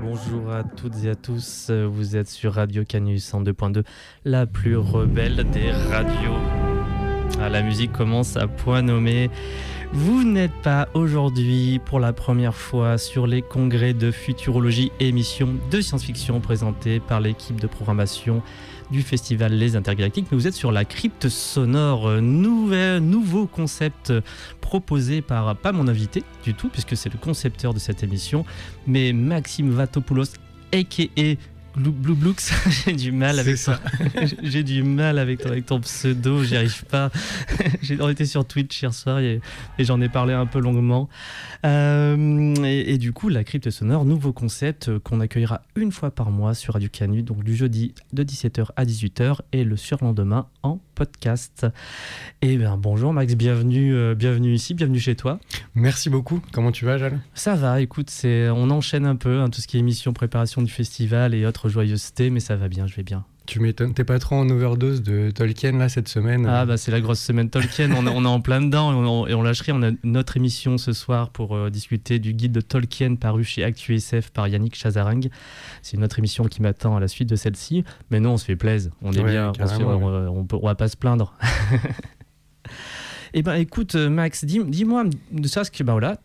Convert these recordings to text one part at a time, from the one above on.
Bonjour à toutes et à tous, vous êtes sur Radio Canus en 2.2, la plus rebelle des radios. Ah, la musique commence à point nommé. Vous n'êtes pas aujourd'hui pour la première fois sur les congrès de futurologie et émissions de science-fiction présentés par l'équipe de programmation du festival Les Intergalactiques, mais vous êtes sur la crypte sonore, euh, nouvel, nouveau concept proposé par, pas mon invité du tout, puisque c'est le concepteur de cette émission, mais Maxime Vatopoulos, a.k.a. Blue, Blue Blux, j'ai du mal avec ça. j'ai du mal avec ton, avec ton pseudo, j'y arrive pas. j'ai été sur Twitch hier soir et, et j'en ai parlé un peu longuement. Euh, et, et, du coup, la crypte sonore, nouveau concept euh, qu'on accueillera une fois par mois sur Radio Canu, donc du jeudi de 17h à 18h et le surlendemain en podcast. Et bien bonjour Max, bienvenue, euh, bienvenue ici, bienvenue chez toi. Merci beaucoup. Comment tu vas, Jal Ça va. Écoute, c'est on enchaîne un peu hein, tout ce qui est émission, préparation du festival et autres joyeusetés, mais ça va bien, je vais bien. Tu m'étonnes, t'es pas trop en overdose de Tolkien là cette semaine Ah bah c'est la grosse semaine Tolkien, on, est, on est en plein dedans et on, et on lâche rien. On a notre émission ce soir pour euh, discuter du guide de Tolkien paru chez ActuSF par Yannick Chazarang. C'est une autre émission qui m'attend à la suite de celle-ci, mais non on se fait plaisir, on est Ouais, bien, on, se fait- carrément, on, on peut- on va pas se plaindre. Eh ben écoute euh, Max, dis- dis-moi de ça, ce que bah voilà,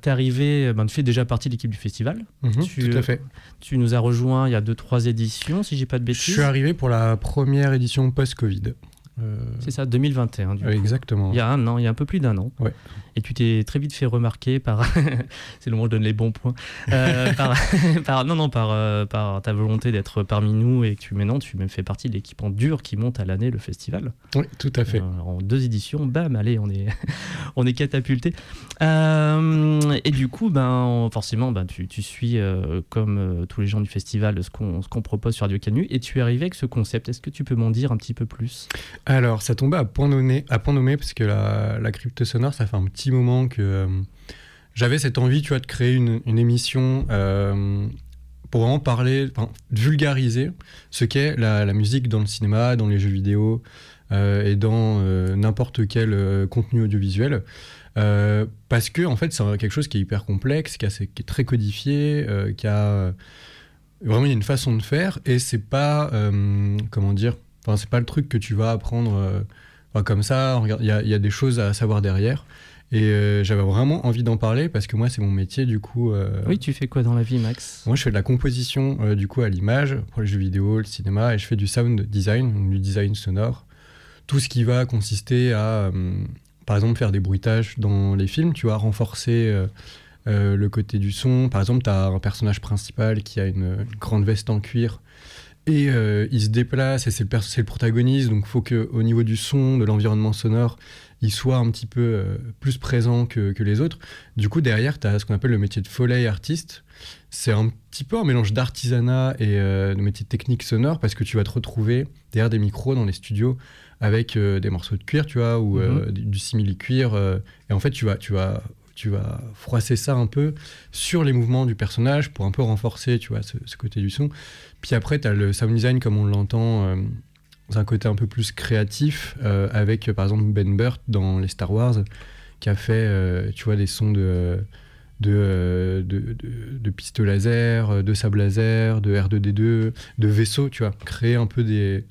t'es arrivé, ben, tu fais déjà partie de l'équipe du festival. Mhm, tu- Tout à fait. Tu nous as rejoint il y a deux trois éditions, si j'ai pas de Je bêtises. suis arrivé pour la première édition post-Covid. Euh, C'est ça, 2021 du coup. exactement. Il y a un an, il y a un peu plus d'un an. Ouais. Et tu t'es très vite fait remarquer par. c'est le moment où je donne les bons points. Euh, par, par- non, non, par, euh, par ta volonté d'être parmi nous et que tu, maintenant, tu même fais partie de l'équipe en dur qui monte à l'année le festival. Oui, tout à fait. Euh, en deux éditions, bam, allez, on est, on est catapulté. Euh, et du coup, ben, forcément, ben, tu, tu suis, comme tous les gens du festival, ce qu'on ce qu'on propose sur Radio Canu. Et tu es arrivé avec ce concept. Est-ce que tu peux m'en dire un petit peu plus? Alors, ça tombait à point nommé, parce que la, la crypte sonore, ça fait un petit moment que euh, j'avais cette envie, tu vois, de créer une, émission euh, pour vraiment parler, vulgariser ce qu'est la, musique dans le cinéma, dans les jeux vidéo euh, et dans n'importe quel contenu audiovisuel. Parce que en fait, c'est quelque chose qui est hyper complexe, qui, est très codifié, qui a vraiment une façon de faire et c'est pas comment dire Enfin, c'est pas le truc que tu vas apprendre euh, enfin, comme ça. Il y, a- il y a des choses à savoir derrière. Et euh, j'avais vraiment envie d'en parler parce que moi, c'est mon métier, du coup. euh, Oui, tu fais quoi dans la vie, Max? Moi, je fais de la composition, du coup, à l'image, pour les jeux vidéo, le cinéma, et je fais du sound design, donc du design sonore. Tout ce qui va consister à, par exemple, faire des bruitages dans les films, tu vois, renforcer le côté du son. Par exemple, tu as un personnage principal qui a une, une grande veste en cuir et euh, il se déplace et c'est le, le protagoniste, donc il faut qu'au niveau du son, de l'environnement sonore, il soit un petit peu euh, plus présent que, que les autres. Du coup, derrière, tu as ce qu'on appelle le métier de foley artiste. C'est un petit peu un mélange d'artisanat et euh, de métier de technique sonore parce que tu vas te retrouver derrière des micros dans les studios avec des morceaux de cuir, tu vois, ou euh, du, du simili-cuir. et en fait, tu vas, tu, vas, tu vas froisser ça un peu sur les mouvements du personnage pour un peu renforcer, tu vois, ce, côté du son. Puis après, tu as le sound design comme on l'entend. euh, dans un côté un peu plus créatif, euh, avec euh, par exemple Ben Burt dans les Star Wars, qui a fait, euh, tu vois, des sons de, de, euh, de, de, laser, euh, de sable laser, de R2D2, de vaisseaux, tu vois, créer un peu des.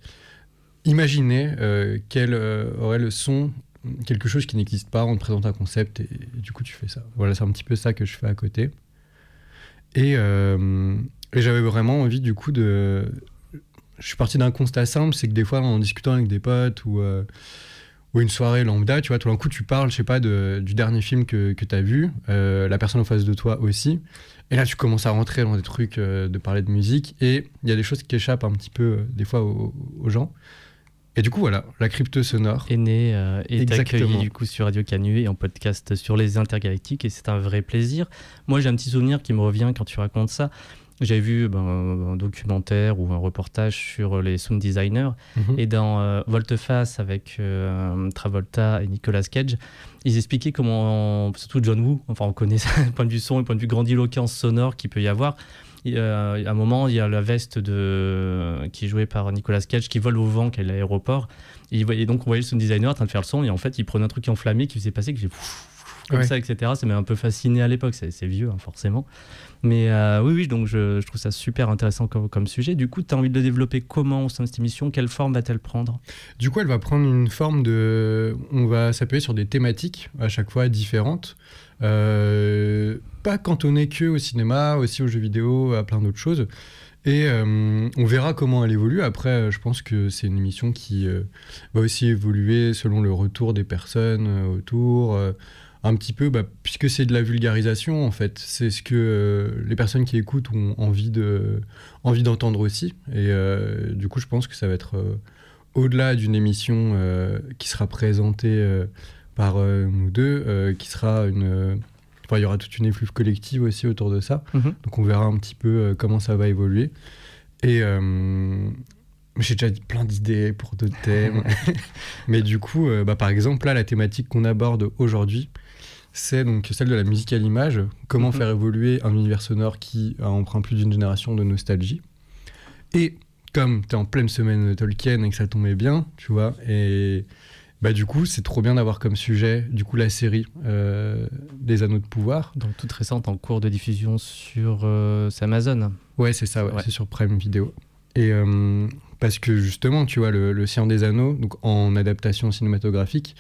Imaginer euh, quel euh, aurait le son, quelque chose qui n'existe pas, on te présente un concept et, du coup tu fais ça. Voilà, c'est un petit peu ça que je fais à côté. Et, euh, et j'avais vraiment envie du coup de. Je suis parti d'un constat simple, c'est que des fois en discutant avec des potes ou, euh, ou une soirée lambda, tu vois, tout d'un coup tu parles, je sais pas, du dernier film que, que tu as vu, euh, la personne en face de toi aussi. Et là tu commences à rentrer dans des trucs de parler de musique et il y a des choses qui échappent un petit peu des fois aux gens. Et du coup voilà, la crypte sonore. est né euh, et est Exactement. accueilli du coup sur Radio Canu et en podcast sur les intergalactiques et c'est un vrai plaisir. Moi j'ai un petit souvenir qui me revient quand tu racontes ça. J'avais vu ben, un documentaire ou un reportage sur les sound designers. Mhm. Et dans euh, Volteface avec euh, Travolta et Nicolas Cage, ils expliquaient comment, surtout John Woo, enfin on connaît ça, le point de vue son, le point de vue grandiloquence sonore qu'il peut y avoir. Euh, à un moment, il y a la veste de, qui est jouée par Nicolas Cage qui vole au vent, qui est à l'aéroport. Et, donc on voyait le sound designer en train de faire le son, et en fait il prenait un truc enflammé qui faisait passer, qui faisait comme Ouais. ça, etc. Ça m'a un peu fasciné à l'époque, c'est c'est vieux hein, forcément. Mais euh, oui, oui, donc je, je trouve ça super intéressant comme, comme sujet. Du coup, tu as envie de le développer comment au sein de cette émission? Quelle forme va-t-elle prendre? Du coup, elle va prendre une forme de. On va s'appuyer sur des thématiques à chaque fois différentes. Euh, pas cantonnées que au cinéma, aussi aux jeux vidéo, à plein d'autres choses. Et euh, on verra comment elle évolue. Après, euh, je pense que c'est une émission qui euh, va aussi évoluer selon le retour des personnes autour. un petit peu, bah, puisque c'est de la vulgarisation, en fait. C'est ce que les personnes qui écoutent ont envie de, envie d'entendre aussi. Et du coup, je pense que ça va être au-delà d'une émission qui sera présentée par nous deux, qui sera une. Enfin, il y aura toute une effluve collective aussi autour de ça. Mhm. Donc, on verra un petit peu euh, comment ça va évoluer. Et. euh, j'ai déjà dit plein d'idées pour d'autres thèmes. Mais du coup, euh, bah, par exemple, là, la thématique qu'on aborde aujourd'hui, c'est donc celle de la musique à l'image. Comment Mhm. faire évoluer un univers sonore qui a empreint plus d'une génération de nostalgie. Et comme tu es en pleine semaine de Tolkien et que ça tombait bien, tu vois, et bah du coup, c'est trop bien d'avoir comme sujet du coup la série euh, des Anneaux de pouvoir. Donc toute récente en cours de diffusion sur euh, Amazon. Ouais, c'est ça, ouais, Ouais. c'est sur Prime Video. Et euh, parce que justement, tu vois, le, le Seigneur des Anneaux, donc en adaptation cinématographique,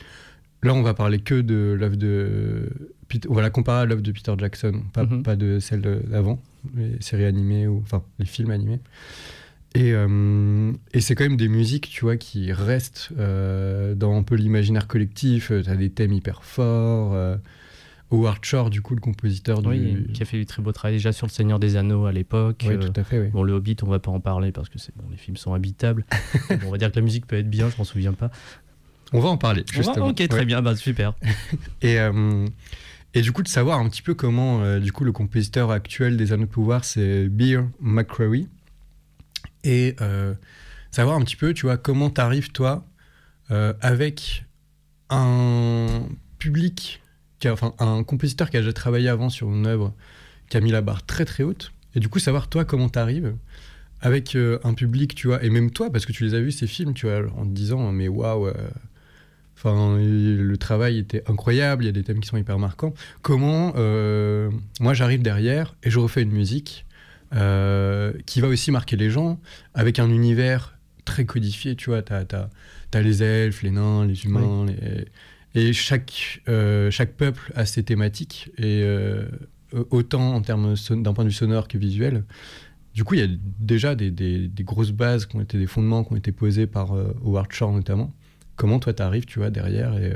là, on va parler que de l'œuvre de. Pete- On va la comparer à l'œuvre de Peter Jackson, pas, Mhm. pas de celle d'avant, les séries animées, ou enfin, les films animés. Et, euh, et c'est quand même des musiques, tu vois, qui restent euh, dans un peu l'imaginaire collectif. Tu as des thèmes hyper forts. euh, Howard Shore, du coup, le compositeur du. Oui, qui a fait du très beau travail déjà sur Le Seigneur des Anneaux à l'époque. Euh, tout à fait, oui. Bon, le Hobbit, on va pas en parler parce que bon, les films sont habitables. Bon, on va dire que la musique peut être bien, je m'en souviens pas. On va en parler, On va- justement. ok, très Ouais. bien, bah, super. Et, euh, et du coup, de savoir un petit peu comment, euh, du coup, le compositeur actuel des Anneaux de Pouvoir, c'est Beer McCreary. Et euh, savoir un petit peu, tu vois, comment t'arrives, toi, euh, avec un public, qui a- enfin, un compositeur qui a déjà travaillé avant sur une œuvre qui a mis la barre très très haute. Et du coup, savoir, toi, comment t'arrives avec euh, un public, tu vois, et même toi, parce que tu les as vus, ces films, tu vois, en te disant, mais waouh, Enfin, le travail était incroyable, il y a des thèmes qui sont hyper marquants. Comment moi j'arrive derrière et je refais une musique euh, qui va aussi marquer les gens avec un univers très codifié, tu vois, t'as as, les elfes, les nains, les humains, les- et chaque, euh, chaque peuple a ses thématiques, et euh, autant en termes d'un point de vue sonore que visuel. Du coup, il y a déjà des, des- des grosses bases qui ont été des fondements qui ont été posés par Howard Shore notamment comment toi t'arrives, tu vois, derrière et,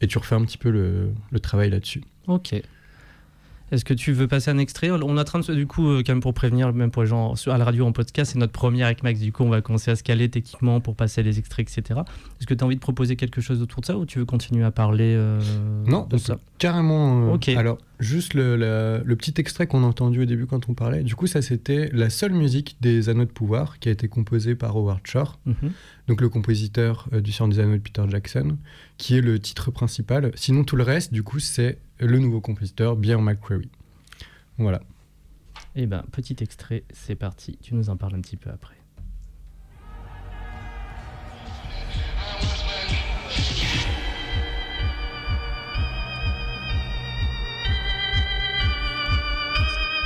et tu refais un petit peu le, le travail là-dessus. Ok. Est-ce que tu veux passer un extrait On est en train de se, du coup, euh, quand même pour prévenir, même pour les gens à la radio en podcast, c'est notre première avec Max. Du coup, on va commencer à se caler techniquement pour passer les extraits, etc. Est-ce que tu as envie de proposer quelque chose autour de ça ou tu veux continuer à parler euh, Non, de ça carrément. euh, Ok. Alors, juste le, la- le petit extrait qu'on a entendu au début quand on parlait, du coup, ça c'était la seule musique des Anneaux de Pouvoir qui a été composée par Howard Shore, Mhm. donc le compositeur euh, du Seigneur des Anneaux de Peter Jackson, qui est le titre principal. Sinon, tout le reste, du coup, c'est le nouveau compositeur, Bear McCreary. Voilà. Eh ben, petit extrait, c'est parti. Tu nous en parles un petit peu après.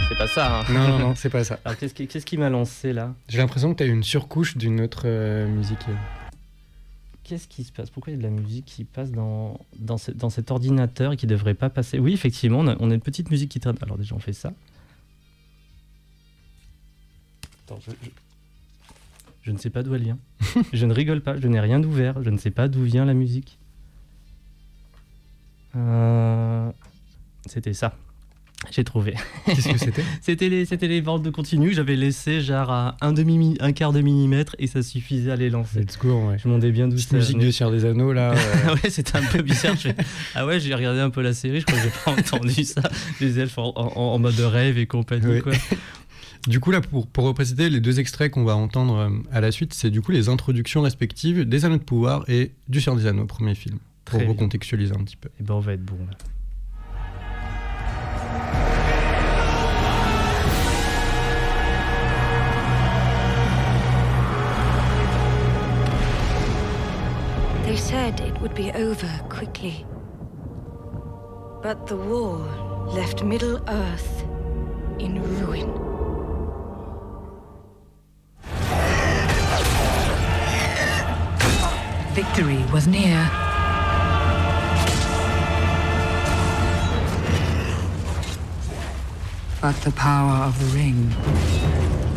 C'est pas ça, hein Non, non, non, c'est pas ça. Alors, qu'est-ce qui, m'a lancé là? J'ai l'impression que tu as une surcouche d'une autre euh, musique. Qu'est-ce qui se passe? Pourquoi il y a de la musique qui passe dans, dans, ce- dans cet ordinateur et qui devrait pas passer? Oui, effectivement, on a, on a une petite musique qui traîne. Alors déjà, on fait ça. Attends, je, je- je ne sais pas d'où elle vient. je ne rigole pas, je n'ai rien d'ouvert. Je ne sais pas d'où vient la musique. Euh, C'était ça. J'ai trouvé. Qu'est-ce que c'était C'était les, c'était les bandes de continu. J'avais laissé genre à un, demi, un quart de millimètre et ça suffisait à les lancer. Let's go, ouais. Je me demandais bien d'où Cette musique de Seigneur des Anneaux, là. euh, ouais, c'était un peu bizarre. Je ah ouais, j'ai regardé un peu la série, je crois que j'ai pas entendu ça. Les elfes en, en- en mode rêve et compagnie, quoi. du coup, là, pour, pour repréciser les deux extraits qu'on va entendre euh, à la suite, c'est du coup les introductions respectives des Anneaux de Pouvoir et du Seigneur des Anneaux, premier film, pour Très bien. recontextualiser un petit peu. Et ben on va être bon là. Said it would be over quickly. But the war left Middle Earth in ruin. Victory was near. But the power of the ring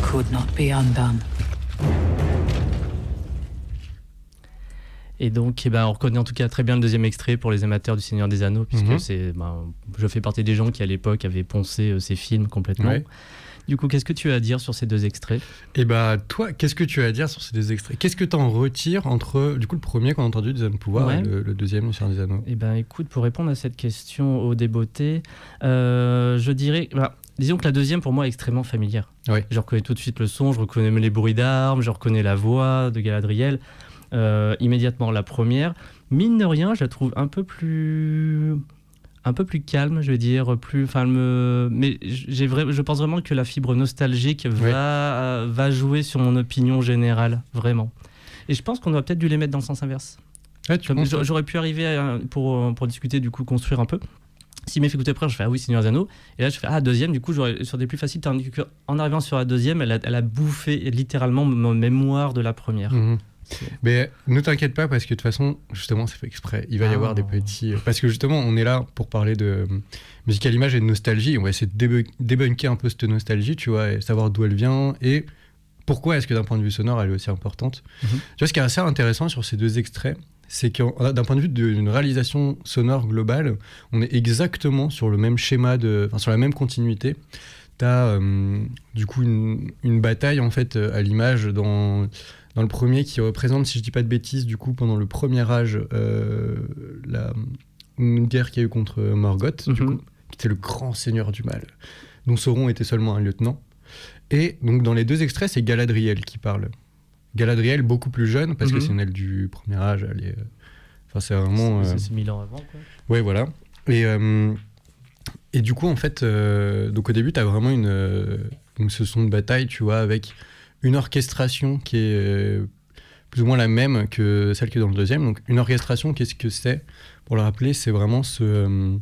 could not be undone. Et donc, eh ben, on reconnaît en tout cas très bien le deuxième extrait pour les amateurs du Seigneur des Anneaux, puisque Mhm. c'est, ben, je fais partie des gens qui à l'époque avaient poncé euh, ces films complètement. Ouais. Du coup, qu'est-ce que tu as à dire sur ces deux extraits? Et bah, toi, qu'est-ce que tu as à dire sur ces deux extraits? Qu'est-ce que tu en retires entre, du coup, le premier qu'on a entendu des Anneaux de Pouvoir Ouais. et le, le deuxième, le Seigneur des Anneaux? Eh ben, écoute, pour répondre à cette question au débeauté, euh, je dirais, bah, disons que la deuxième pour moi est extrêmement familière. Ouais. Je reconnais tout de suite le son, je reconnais les bruits d'armes, je reconnais la voix de Galadriel. Euh, immédiatement, la première, mine de rien, je la trouve un peu plus, un peu plus calme, je vais dire, plus, enfin, me, mais j'ai vrai, je pense vraiment que la fibre nostalgique va, va jouer sur mon opinion générale, vraiment. Et je pense qu'on aurait peut-être dû les mettre dans le sens inverse. Ouais, J'aurais pu arriver à- pour, pour discuter, du coup, construire un peu. Si mes fait écouter après, je fais Ah oui, Seigneur Anneaux. Et là, je fais Ah, deuxième, du coup, j'aurais sur des plus faciles. En arrivant sur la deuxième, elle a, elle a bouffé littéralement ma mémoire de la première. Mhm. Mais ne t'inquiète pas parce que de toute façon, justement, c'est fait exprès. Il va y Ah. avoir des petits. Parce que justement, on est là pour parler de euh, musique à l'image et de nostalgie. On va essayer de débu- débunker un peu cette nostalgie, tu vois, et savoir d'où elle vient et pourquoi est-ce que d'un point de vue sonore, elle est aussi importante. Mhm. Tu vois, ce qui est assez intéressant sur ces deux extraits, c'est que d'un point de vue d'une réalisation sonore globale, on est exactement sur le même schéma, de, enfin, sur la même continuité. Tu as du coup une, une bataille en fait euh, à l'image dans, dans le premier qui représente, si je dis pas de bêtises, du coup pendant le premier âge, euh, la, une guerre qu'il y a eu contre Morgoth, du Mhm. coup, qui était le grand seigneur du mal, dont Sauron était seulement un lieutenant. Et donc dans les deux extraits, c'est Galadriel qui parle. Galadriel beaucoup plus jeune parce que Mhm. c'est une aile du premier âge. Elle est, enfin c'est vraiment. C'est euh, ans avant, quoi. Ouais, voilà. Et, euh, et du coup, en fait, euh, donc au début, tu as vraiment une, ce son de bataille, tu vois, avec une orchestration qui est euh, plus ou moins la même que celle qui est dans le deuxième. Donc, une orchestration, qu'est-ce que c'est? Pour le rappeler, c'est vraiment ce. euh,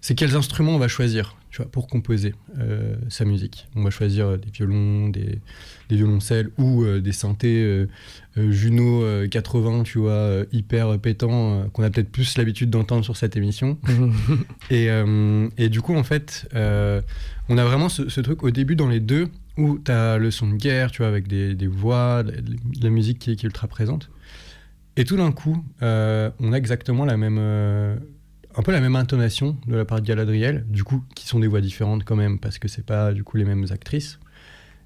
c'est quels instruments on va choisir, tu vois, pour composer euh, sa musique. On va choisir des violons, des, des violoncelles ou euh, des synthés euh, Juno euh, 80, tu vois, hyper pétants, euh, qu'on a peut-être plus l'habitude d'entendre sur cette émission. Et, et du coup, en fait, on a vraiment ce, ce truc au début dans les deux où tu as le son de guerre, tu vois, avec des, des voix, de la, de la musique qui est, qui est ultra présente. Et tout d'un coup, euh, on a exactement la même, euh, un peu la même intonation de la part de Galadriel, du coup, qui sont des voix différentes quand même, parce que c'est pas du coup les mêmes actrices.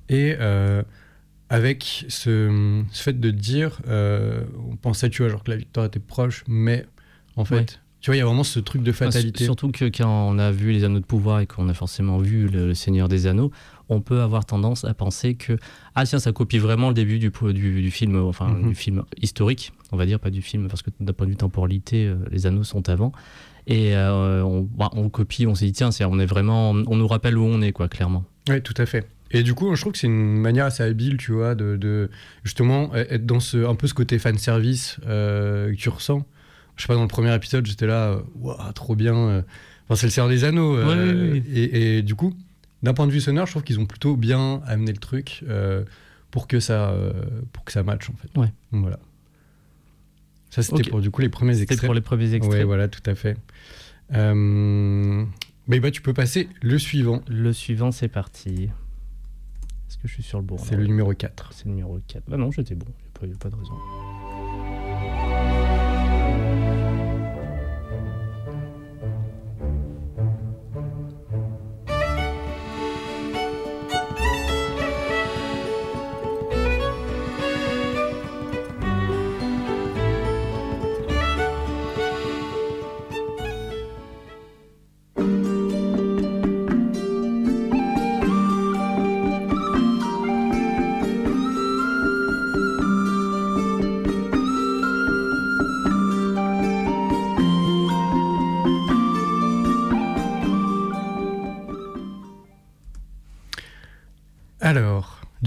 Et euh, avec ce, ce fait de dire, on pensait, tu vois, genre que la victoire était proche, mais en fait, Ouais. tu vois, il y a vraiment ce truc de fatalité. Surtout que quand on a vu les Anneaux de pouvoir et qu'on a forcément vu le, le Seigneur des Anneaux, on peut avoir tendance à penser que ah tiens ça copie vraiment le début du, du, du film, enfin Mhm. du film historique, on va dire pas du film parce que d'un point de vue temporalité, euh, les Anneaux sont avant. Et euh, on, bah, on copie, on s'est dit tiens on est vraiment, on nous rappelle où on est quoi clairement. Oui, tout à fait. Et du coup, je trouve que c'est une manière assez habile, tu vois, de, de justement être dans ce, un peu ce côté fan service euh, que tu ressens. Je sais pas, dans le premier épisode, j'étais là, Ouah, trop bien. Enfin, c'est le Seigneur des Anneaux. euh, Ouais, ouais, ouais. Et, et du coup, d'un point de vue sonore, je trouve qu'ils ont plutôt bien amené le truc euh, pour que ça, euh, pour que ça matche en fait. Ouais. Donc, Voilà. Ça, c'était pour du coup les premiers C'était extraits. pour les premiers extraits. Ouais, voilà, tout à fait. Euh, Mais bah, tu peux passer le suivant. Le suivant c'est parti. Est-ce que je suis sur le bon C'est le numéro 4. C'est le numéro 4. Bah non j'étais bon, il n'y a pas de raison.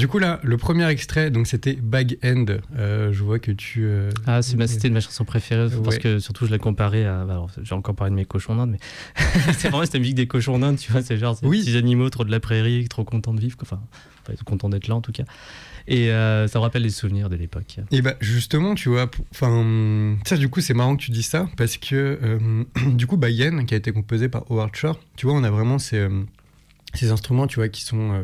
Du coup là, le premier extrait, donc c'était Bag End. Euh, je vois que tu. euh, Ah, c'est ma- c'était ma chanson préférée parce Ouais. que surtout je l'ai comparée à. bah, Alors, j'ai encore parlé de mes cochons d'Inde, mais c'est vraiment cette musique des cochons d'Inde, tu vois. C'est genre ces Oui. petits animaux trop de la prairie, trop contents de vivre, enfin, contents d'être là en tout cas. Et euh, ça me rappelle les souvenirs de l'époque. Et bah justement, tu vois, enfin, ça du coup c'est marrant que tu dis ça parce que du coup Bayen, qui a été composé par Howard Shore, tu vois, on a vraiment ces, ces instruments, tu vois, qui sont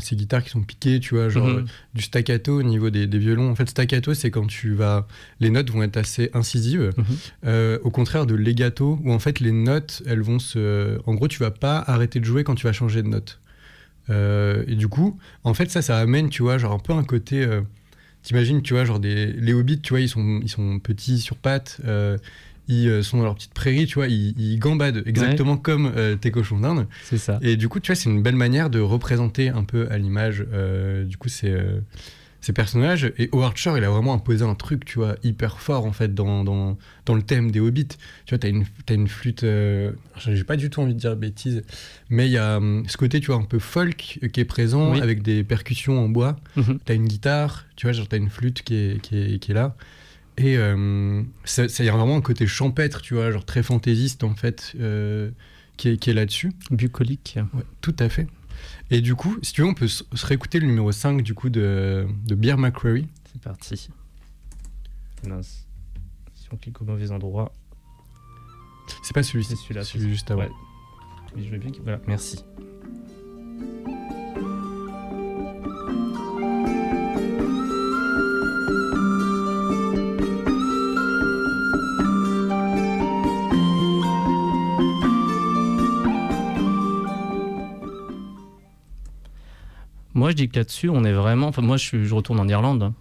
ces guitares qui sont piquées, tu vois, genre Mhm. euh, du staccato au niveau des, des violons. En fait, staccato, c'est quand tu vas, les notes vont être assez incisives, Mhm. euh, au contraire de legato, où en fait les notes, elles vont se, en gros, tu vas pas arrêter de jouer quand tu vas changer de note. Euh, et du coup, en fait, ça, ça amène, tu vois, genre un peu un côté. euh, T'imagines, tu vois, genre des, les hobbits, tu vois, ils sont, ils sont petits sur pattes, ils euh, sont dans leur petite prairie, tu vois, ils, ils gambadent exactement comme euh, tes cochons d'Inde. C'est ça. Et du coup, tu vois, c'est une belle manière de représenter un peu à l'image, euh, du coup, ces, euh, ces personnages. Et Howard Shore, il a vraiment imposé un truc, tu vois, hyper fort, en fait, dans, dans, dans le thème des hobbits. Tu vois, t'as une, t'as une flûte, j'ai pas du tout envie de dire bêtises, mais il y a ce côté, tu vois, un peu folk qui est présent, Oui. avec des percussions en bois. Mhm. T'as une guitare, tu vois, genre t'as une flûte qui est, qui est, qui est là. Et euh, ça, ça y a vraiment un côté champêtre, tu vois, genre très fantaisiste, en fait, euh, qui est, qui est là-dessus. Bucolique. Ouais, tout à fait. Et du coup, si tu veux, on peut se réécouter le numéro 5 du coup de, de Beer McCreary. C'est parti. Mince. Si on clique au mauvais endroit, C'est pas celui-ci, c'est celui-là. celui juste avant. Ouais. Mais je veux bien qu'il- Voilà, merci. Moi, je dis que là-dessus, on est vraiment. Enfin, moi, je, retourne en Irlande.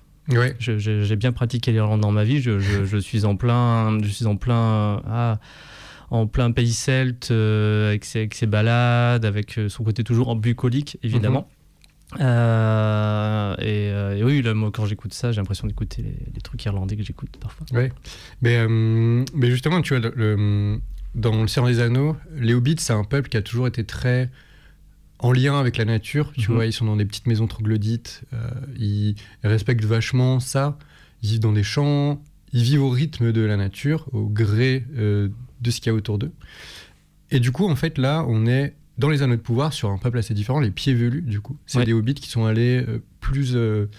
J'ai bien pratiqué l'Irlande dans ma vie. Je, je- je suis en plein, je suis en plein, ah, en plein pays celte euh, avec, ses, avec ses balades, avec euh, son côté toujours bucolique évidemment. Et, euh, et oui, là, moi, quand j'écoute ça, j'ai l'impression d'écouter les, les trucs irlandais que j'écoute parfois. ouais. Mais, euh, mais justement, tu vois, le- le- dans Le Seigneur des Anneaux, les hobbits, c'est un peuple qui a toujours été très en lien avec la nature. Tu Mhm. vois, ils sont dans des petites maisons troglodytes, euh, ils respectent vachement ça. Ils vivent dans des champs, ils vivent au rythme de la nature, au gré euh, de ce qu'il y a autour d'eux. Et du coup, en fait, là, on est dans les anneaux de pouvoir sur un peuple assez différent, les pieds velus, du coup. C'est Ouais. des hobbits qui sont allés euh, plus, le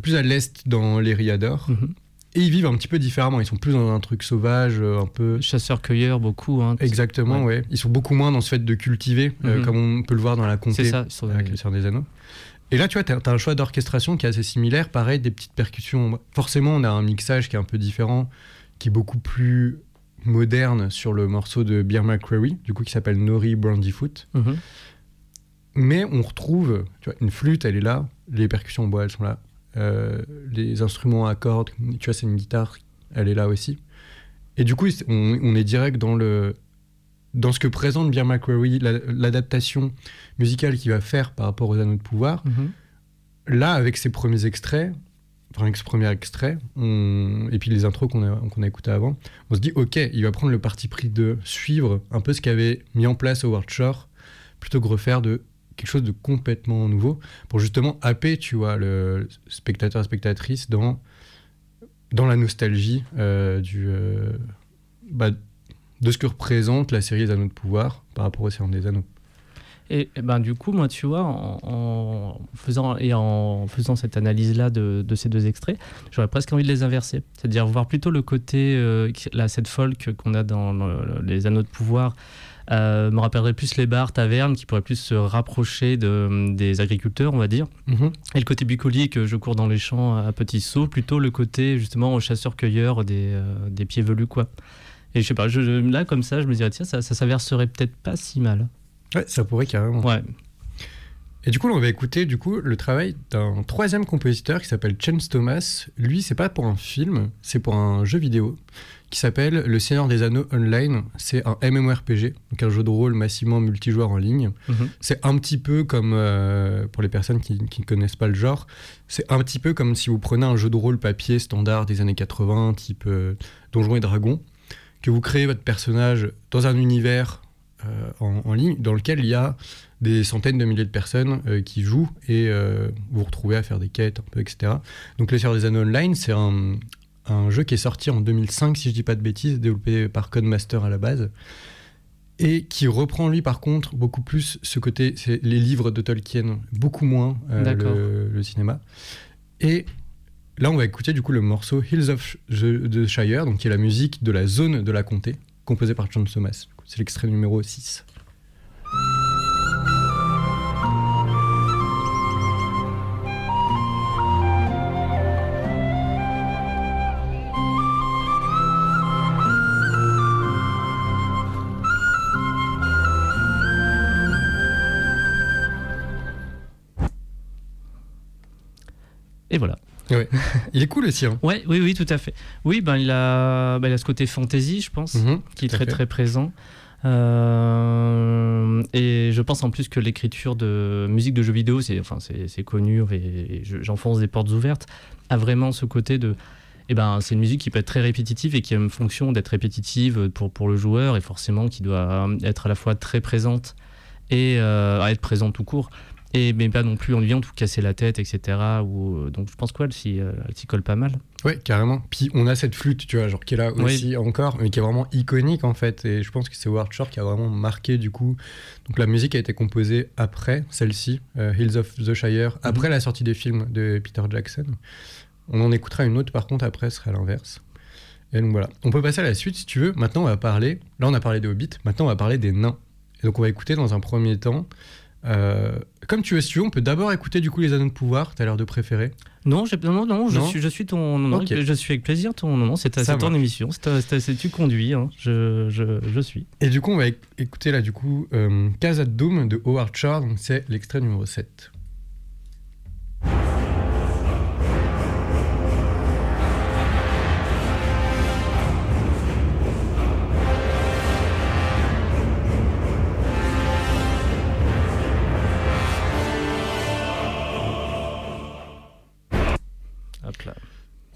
plus à l'est dans l'Eriador. Mhm. Et ils vivent un petit peu différemment. Ils sont plus dans un truc sauvage, euh, un peu. Chasseurs-cueilleurs, beaucoup. Hein, Exactement, ouais. Ils sont beaucoup moins dans ce fait de cultiver, euh, Mhm. comme on peut le voir dans la comté C'est ça. avec le Seigneur des Anneaux. Et là, tu vois, tu as, un choix d'orchestration qui est assez similaire. Pareil, des petites percussions. Forcément, on a un mixage qui est un peu différent, qui est beaucoup plus moderne sur le morceau de Beer McCreary, du coup, qui s'appelle Nori Brandyfoot. Mhm. Mais on retrouve, tu vois, une flûte, elle est là, les percussions en bois, elles sont là, Euh, les instruments à cordes, tu vois, c'est une guitare, elle est là aussi. Et du coup, on, on est direct dans le dans ce que présente McCreary, la- l'adaptation musicale qu'il va faire par rapport aux Anneaux de Pouvoir. Mhm. Là, avec ses premiers extraits, enfin avec ce premier extrait, on- et puis les intros qu'on a, qu'on a écoutés avant, on se dit, ok, il va prendre le parti pris de suivre un peu ce qu'avait mis en place Howard Shore, plutôt que refaire de quelque chose de complètement nouveau, pour justement happer, tu vois, le spectateur, spectatrice dans, dans la nostalgie euh, du, euh, bah, de ce que représente la série des Anneaux de Pouvoir par rapport au Seigneur des Anneaux. Et, ben du coup, moi, tu vois, en, faisant et en faisant cette analyse-là de, ces deux extraits, j'aurais presque envie de les inverser, c'est-à-dire voir plutôt le côté, euh, là, cette folk qu'on a dans le- les Anneaux de pouvoir. Euh, me rappellerait plus les bars, tavernes, qui pourraient plus se rapprocher de, des agriculteurs, on va dire. Mhm. Et le côté bucolique, je cours dans les champs à petits sauts, plutôt le côté justement chasseur-cueilleur des, euh, des pieds velus, quoi. Et je sais pas, je, là comme ça, je me dirais, tiens, ça, ça s'inverserait peut-être pas si mal. Ouais, ça pourrait carrément. Ouais. Et du coup, on va écouter du coup le travail d'un troisième compositeur qui s'appelle Chance Thomas. Lui, c'est pas pour un film, c'est pour un jeu vidéo qui s'appelle Le Seigneur des Anneaux Online. C'est un MMORPG, donc un jeu de rôle massivement multijoueur en ligne. Mhm. C'est un petit peu comme, euh, pour les personnes qui ne connaissent pas le genre, c'est un petit peu comme si vous prenez un jeu de rôle papier standard des années 80, type euh, Donjons et Dragons, que vous créez votre personnage dans un univers euh, en, en ligne dans lequel il y a des centaines de milliers de personnes euh, qui jouent et euh, vous vous retrouvez à faire des quêtes, un peu, etc. Donc Le Seigneur des Anneaux Online, c'est un, un jeu qui est sorti en 2005, si je dis pas de bêtises, développé par Codemaster à la base, et qui reprend lui par contre beaucoup plus ce côté, c'est les livres de Tolkien, beaucoup moins euh, le, le cinéma. Et là, on va écouter du coup le morceau Hills of the Shire, donc qui est la musique de la zone de la comté, composée par John Thomas. C'est l'extrait numéro 6. Et voilà. Il est cool aussi. Hein. Ouais, oui, oui, tout à fait. Oui, ben il a, ben, il a ce côté fantasy, je pense, Mhm, qui est très fait. très présent. Euh, et je pense en plus que l'écriture de musique de jeux vidéo, c'est enfin c'est connu et, et je- j'enfonce des portes ouvertes, a vraiment ce côté de eh ben, c'est une musique qui peut être très répétitive et qui a une fonction d'être répétitive pour, pour le joueur et forcément qui doit être à la fois très présente et euh, à être présente tout court. Et, mais pas non plus ennuyante ou casser la tête, etc. Ou, euh, donc je pense s'y euh, elle s'y colle pas mal. Ouais, carrément. Puis on a cette flûte, tu vois, genre qui est là Oui. aussi encore, mais qui est vraiment iconique en fait. Et je pense que c'est Howard Shore qui a vraiment marqué du coup. Donc la musique a été composée après celle-ci, euh, Hills of the Shire, après la sortie des films de Peter Jackson. On en écoutera une autre par contre après, ce sera l'inverse. Et donc voilà. On peut passer à la suite si tu veux. Maintenant on va parler. Là on a parlé des hobbits. Maintenant on va parler des nains. Et donc on va écouter dans un premier temps. Euh, comme tu tu veux, on peut d'abord écouter du coup les anneaux de pouvoir. T'as l'air de préférer. Non, non, non, je, Non Suis, je suis ton. Non. Je suis avec plaisir ton. Non, non, c'est ton émission. c'est tu conduis. hein. Je, je, je suis. Et du coup, on va éc- écouter là, du coup, euh, Casa de Doom de Howard Shore, donc c'est l'extrait numéro 7.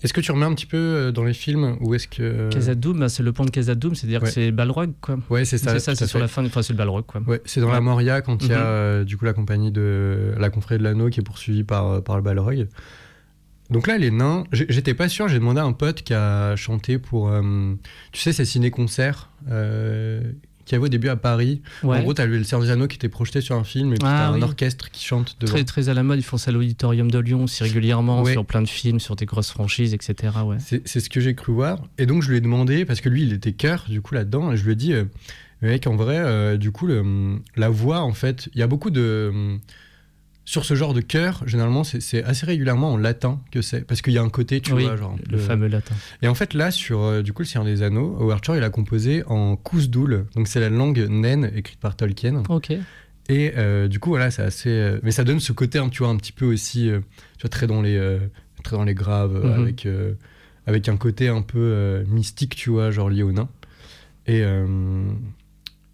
Est-ce que tu remets un petit peu euh, dans les films ou est-ce que. Casadoum, bah, c'est le pont de Casadoum, c'est-à-dire Ouais. que c'est Balrog, quoi. Ouais, c'est ça. C'est ça, c'est sur la fin. Enfin, c'est le Balrog, quoi. Ouais, c'est dans la. Moria quand il y a Mhm. euh, du coup la compagnie de la confrérie de l'anneau qui est poursuivie par, euh, par le Balrog. Donc là, les nains, j'étais pas sûr, j'ai demandé à un pote qui a chanté pour, euh, tu sais, ces ciné-concerts euh, qu'il y avait au début à Paris. Ouais. En gros, t'as le Seigneur des Anneaux qui était projeté sur un film et puis Ah, un orchestre qui chante devant. Très, très à la mode, ils font ça à l'auditorium de Lyon aussi régulièrement, Ouais. sur plein de films, sur des grosses franchises, etc. Ouais. C'est ce que j'ai cru voir. Et donc, je lui ai demandé, parce que lui, il était cœur, du coup, là-dedans, et je lui ai dit, euh, mec, en vrai, euh, du coup, le- la voix, en fait, il y a beaucoup de. Sur ce genre de chœur, généralement, c'est- assez régulièrement en latin que c'est. Parce qu'il y a un côté, tu oui, vois, genre. le fameux latin. Et en fait, là, sur, euh, du coup, le Seigneur des Anneaux, Howard Shore, il a composé en Kousdoul. Donc, c'est la langue naine écrite par Tolkien. Ok. Et euh, du coup, voilà, c'est assez. euh, mais ça donne ce côté, hein, tu vois, un petit peu aussi, tu vois, très dans les, très dans les graves, Mhm. avec, avec un côté un peu mystique, tu vois, genre lié aux nains. Et,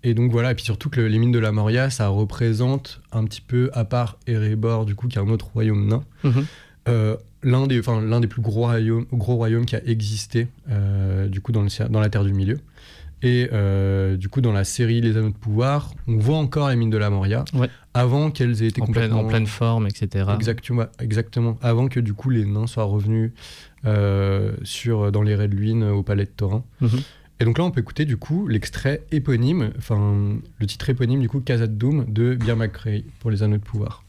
et donc voilà, et puis surtout que le- les mines de la Moria, ça représente un petit peu, à part Erebor, du coup, qui est un autre royaume nain, Mhm. euh, l'un des, l'un des plus gros royaumes, gros royaumes qui a existé, euh, du coup, dans, le, dans la Terre du Milieu. Et euh, du coup, dans la série Les Anneaux de Pouvoir, on voit encore les mines de la Moria, Ouais. avant qu'elles aient été En pleine, complètement... en pleine forme, etc. Exactement, exactement. Avant que du coup les nains soient revenus sur, dans les Luynes au palais de Thorin. Mhm. Et donc là, on peut écouter du coup l'extrait éponyme, enfin le titre éponyme du coup Casa de Doom de Beer McCrae pour les Anneaux de Pouvoir.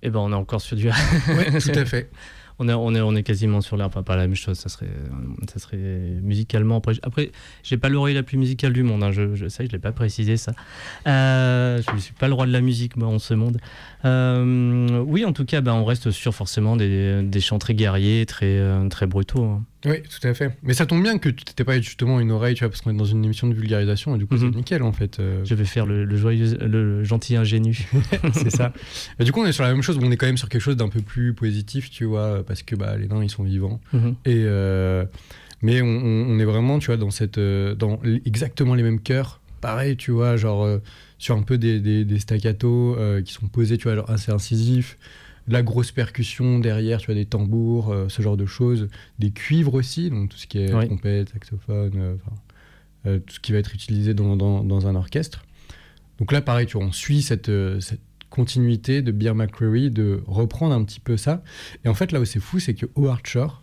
Et ben, on est encore sur du. Ouais, tout à fait. On est, on est, on est quasiment sur l'air, pas la même chose, ça serait, ça serait musicalement. Après, après j'ai pas l'oreille la plus musicale du monde, hein, je, je sais, je l'ai pas précisé ça. Euh, je ne suis pas le roi de la musique moi, en ce monde. Euh, oui, en tout cas, bah, on reste sur forcément des, des chants très guerriers, très, euh, très brutaux. hein. Oui, tout à fait. Mais ça tombe bien que tu t'étais pas justement une oreille, tu vois, parce qu'on est dans une émission de vulgarisation et du coup Mhm. c'est nickel en fait. euh, Je vais faire le, le joyeux, le gentil ingénu. c'est ça. Et du coup, on est sur la même chose, on est quand même sur quelque chose d'un peu plus positif, tu vois, parce que bah, les nains ils sont vivants. Mhm. Et euh, mais on, est vraiment, tu vois, dans cette, euh, dans exactement les mêmes cœurs. Pareil, tu vois, genre, euh, sur un peu des, des, euh, qui sont posés, tu vois, genre assez incisifs, de la grosse percussion derrière, tu vois, des tambours, euh, ce genre de choses, des cuivres aussi, donc tout ce qui est Oui. trompette, saxophone, euh, euh, tout ce qui va être utilisé dans, dans, dans un orchestre. Donc là, pareil, tu vois, on suit cette, cette continuité de Beer McCreary, de reprendre un petit peu ça. Et en fait, là où c'est fou, c'est que Howard Shore,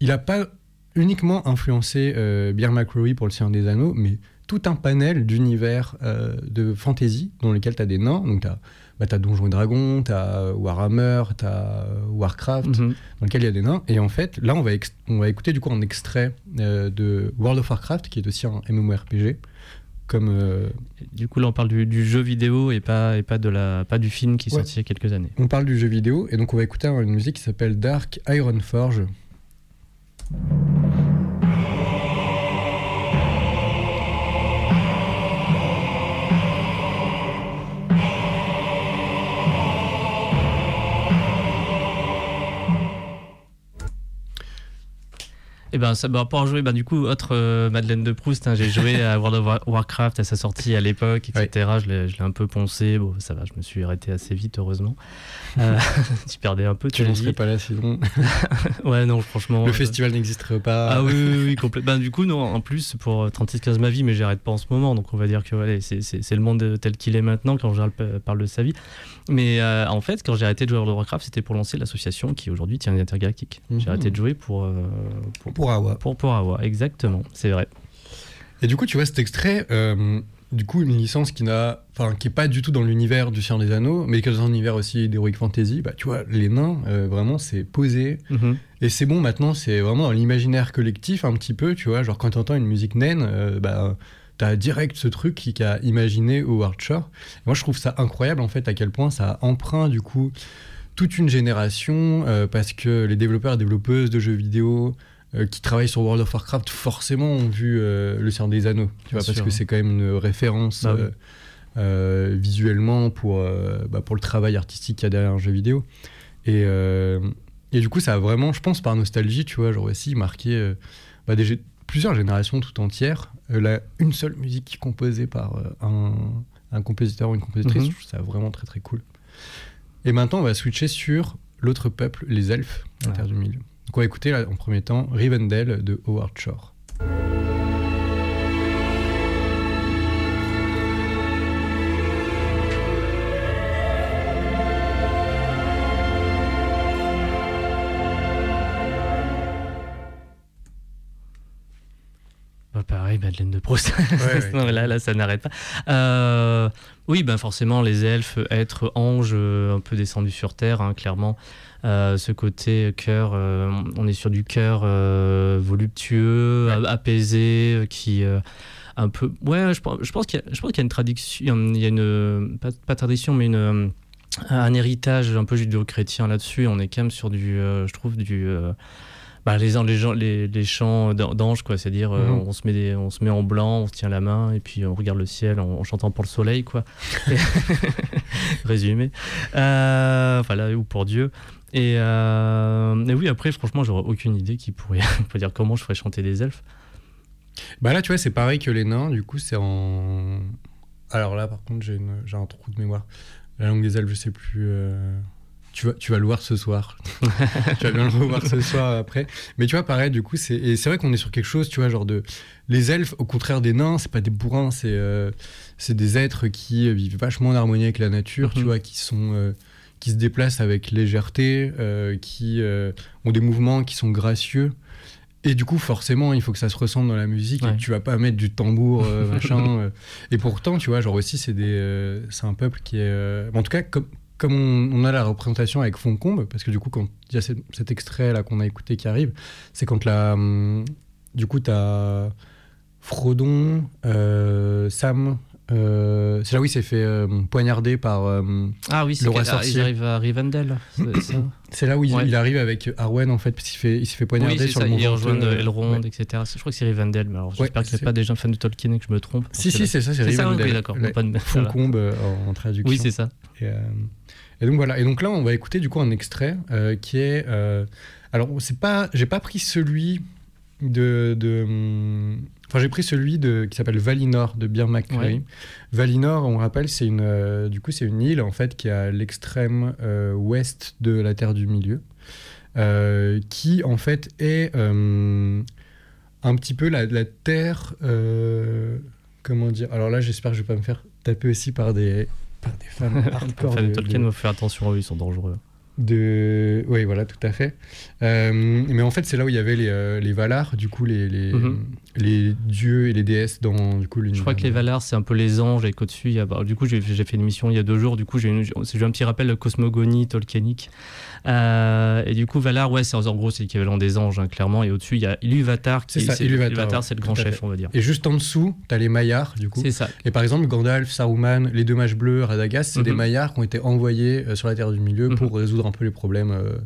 il n'a pas uniquement influencé euh, Beer McCreary pour le Seigneur des Anneaux, mais tout un panel d'univers euh, de fantasy dans lesquels tu as des nains. Donc, tu as, bah, t'as Donjons et Dragons, tu as Warhammer, tu as Warcraft, Mhm. dans lequel il y a des nains. Et en fait, là, on va, on va écouter du coup un extrait euh, de World of Warcraft, qui est aussi un MMORPG. Comme, euh, Du coup, là, on parle du, du jeu vidéo et pas, et pas, de la, pas du film qui est Ouais. sorti il y a quelques années. on parle du jeu vidéo, et donc on va écouter une musique qui s'appelle Dark Iron Forge. Et ben, ça, bah, pour en jouer, bah, du coup, autre euh, Madeleine de Proust, hein, j'ai joué à World of War- Warcraft à sa sortie à l'époque, etc. Je l'ai je l'ai un peu poncé. Bon, ça va, je me suis arrêté assez vite, heureusement. Euh, tu perdais un peu, tu dit. serais pas là sinon. Ouais, non, franchement. Le euh, festival n'existerait pas. Ah oui, oui, oui, complètement. du coup, non, en plus, pour 36-15 ma vie, mais j'arrête pas en ce moment, donc on va dire que c'est- le monde euh, tel qu'il est maintenant quand pa- parle de sa vie. Mais euh, en fait, quand j'ai arrêté de jouer à World of Warcraft, c'était pour lancer l'association qui aujourd'hui tient Intergalactique. J'ai arrêté de jouer pour, euh, pour, Pour Awa. pour, pour Awa, exactement, c'est vrai. Et du coup, tu vois, cet extrait, euh, du coup, une licence qui n'a, enfin, qui est pas du tout dans l'univers du Seigneur des Anneaux, mais qui est dans un univers aussi d'Heroic Fantasy. Bah, tu vois, les nains, euh, vraiment, c'est posé. Mhm. Et c'est bon, maintenant, c'est vraiment dans l'imaginaire collectif, un petit peu, tu vois. Genre, quand tu entends une musique naine, euh, bah, t'as direct ce truc qui, qui a imaginé Howard Shore. Moi, je trouve ça incroyable, en fait, à quel point ça emprunte, du coup, toute une génération, parce que les développeurs et développeuses de jeux vidéo euh, qui travaillent sur World of Warcraft, forcément, ont vu euh, Le Seigneur des Anneaux, tu vois, parce sûr. que c'est quand même une référence Bah oui. euh, visuellement pour, bah, pour le travail artistique qu'il y a derrière un jeu vidéo. Et, et du coup, ça a vraiment, je pense, par nostalgie, tu vois, genre aussi marqué bah, des, plusieurs générations tout entières. Là, une seule musique composée par un, un compositeur ou une compositrice, je trouve ça vraiment très très cool. Et maintenant, on va switcher sur l'autre peuple, les elfes, Ouais. Terre du Milieu. Donc on va écouter en premier temps Rivendell de Howard Shore. Bah, pareil, Madeleine de Proust. ouais. Non, là, là, ça n'arrête pas. Euh, oui, ben forcément, les elfes, êtres anges, euh, un peu descendus sur Terre, hein, clairement. Euh, ce côté cœur, euh, on est sur du cœur voluptueux, Ouais. apaisé, qui un peu. Ouais, je, pense- je pense qu'il y, a- y une tradition, il y a une pas, pas tradition, mais une un héritage un peu judéo-chrétien là-dessus. On est quand même sur du, je trouve, du bah, les, les, les, les chants d'an- d'anges, quoi. C'est-à-dire, euh, Mhm. on, se met des, on se met en blanc, on se tient la main, et puis on regarde le ciel en, en chantant pour le soleil, quoi. Résumé. Euh, enfin, là, ou pour Dieu. Et, euh, et oui, après, franchement, j'aurais aucune idée qui pourrait, dire comment je ferais chanter des elfes. Bah là, tu vois, c'est pareil que les nains, du coup, c'est en. Alors là, par contre, j'ai une- j'ai un trou de mémoire. La langue des elfes, je sais plus. Tu, vas, tu vas le voir ce soir. tu vas bien le revoir ce soir après. Mais tu vois, pareil, du coup, c'est vrai qu'on est sur quelque chose, tu vois, genre de. Les elfes, au contraire des nains, c'est pas des bourrins, c'est euh, c'est des êtres qui vivent vachement en harmonie avec la nature, tu Mhm. vois, qui sont. euh, qui se déplacent avec légèreté, euh, qui ont des mouvements qui sont gracieux. Et du coup, forcément, il faut que ça se ressemble dans la musique et que tu vas pas mettre du tambour, euh, machin. euh. Et pourtant, tu vois, genre aussi, c'est des, euh, c'est un peuple qui est. En tout cas, comme, comme on, on a la représentation avec Foncombe, parce que du coup, quand il y a cet, cet extrait là qu'on a écouté qui arrive, c'est quand la. hum, Du coup, t'as Frodon, euh, Sam. euh, c'est là où il s'est fait euh, poignarder par. Ah oui, c'est Le roi sorcier. arrivent à Rivendell. c'est là où il, Ouais. il arrive avec Arwen en fait, parce qu'il fait, il s'est fait poignarder Oui, sur ça. le Ils Ventoux, euh, Elrond, ouais. etc. Je crois que c'est Rivendell, mais alors j'espère qu'il n'y a pas des gens fans de Tolkien et que je me trompe. Si, si, c'est ça, c'est C'est ça, Rivendell. ok, d'accord. Ouais. Foncombe euh, en, traduction. Oui, c'est ça. Et, euh, et donc voilà. Et donc là, on va écouter du coup un extrait euh, qui est. euh, alors, c'est pas, j'ai pas pris celui de. de, hum, Enfin, j'ai pris celui de, qui s'appelle Valinor de Beer McCreary. Ouais. Valinor, on rappelle, c'est une, euh, du coup, c'est une île en fait qui est à l'extrême ouest de la Terre du Milieu, qui en fait est un petit peu la, la Terre. comment dire? Alors là, j'espère que je vais pas me faire taper aussi par des par des fans hardcore Fan de de- Tolkien, de- faut faire attention, eux, ils sont dangereux. De oui voilà tout à fait Euh, mais en fait c'est là où il y avait les, euh, les Valar du coup les les, Mhm. les dieux et les déesses dans du coup l'univers Je crois que les Valar, c'est un peu les anges, et qu'au-dessus, il y a. bah, du coup, j'ai fait une émission il y a deux jours. Du coup, j'ai une- eu un petit rappel de cosmogonie tolkienique. Euh, et du coup, Valar, ouais, c'est en gros, c'est l'équivalent des anges, hein, clairement. Et au-dessus, il y a Iluvatar. qui C'est Iluvatar, c'est le grand chef, on va dire. et juste en dessous t'as les Maillards du coup C'est ça. et par exemple Gandalf Saruman les deux mages bleus Radagast c'est des Mhm. Maillards qui ont été envoyés euh, sur la Terre du Milieu Mhm. pour résoudre un peu les problèmes euh,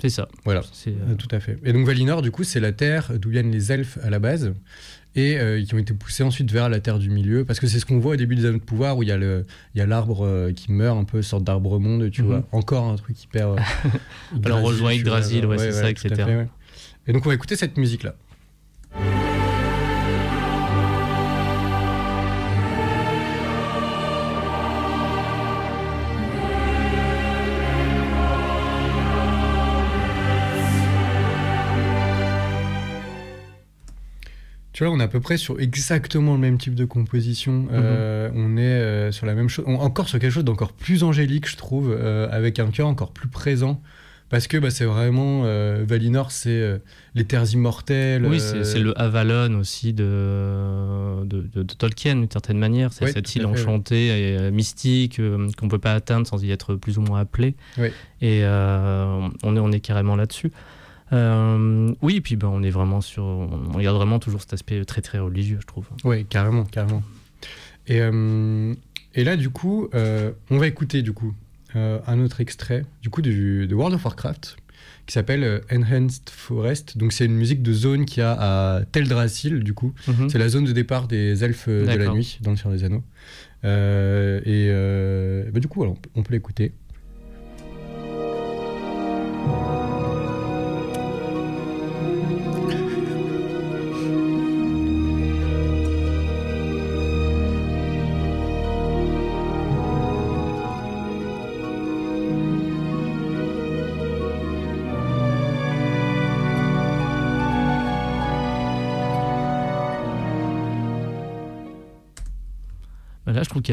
C'est ça. voilà Euh, tout à fait et donc Valinor du coup c'est la Terre d'où viennent les elfes à la base et euh, qui ont été poussés ensuite vers la Terre du Milieu parce que c'est ce qu'on voit au début des Anneaux de Pouvoir où il y a l'arbre euh, qui meurt un peu sorte d'arbre monde tu Mhm. vois encore un truc hyper euh, Alors, Yggdrasil, rejoint Yggdrasil, ouais, c'est ça, etc. fait, ouais. et donc on va écouter cette musique Tu vois, on est à peu près sur exactement le même type de composition. Euh, on est euh, sur la même chose, on- encore sur quelque chose d'encore plus angélique, je trouve, euh, avec un cœur encore plus présent. Parce que bah, c'est vraiment. Valinor, c'est les terres immortelles. Oui, c'est le Avalon aussi de, de, de- de Tolkien, d'une certaine manière. C'est cette île ouais. enchantée et mystique qu'on peut pas atteindre sans y être plus ou moins appelé. Et on, est, on est carrément là-dessus. Euh, oui, et puis ben, on est vraiment sur. On regarde vraiment toujours cet aspect très très religieux, je trouve. Ouais, carrément, carrément. Et, euh, et là, du coup, euh, on va écouter du coup un autre extrait du coup du, de World of Warcraft qui s'appelle Enhanced Forest. Donc c'est une musique de zone qui a à Teldrassil du coup. Mhm. C'est la zone de départ des elfes de la nuit dans le Seigneur des Anneaux. Et bah, du coup, alors, on peut l'écouter.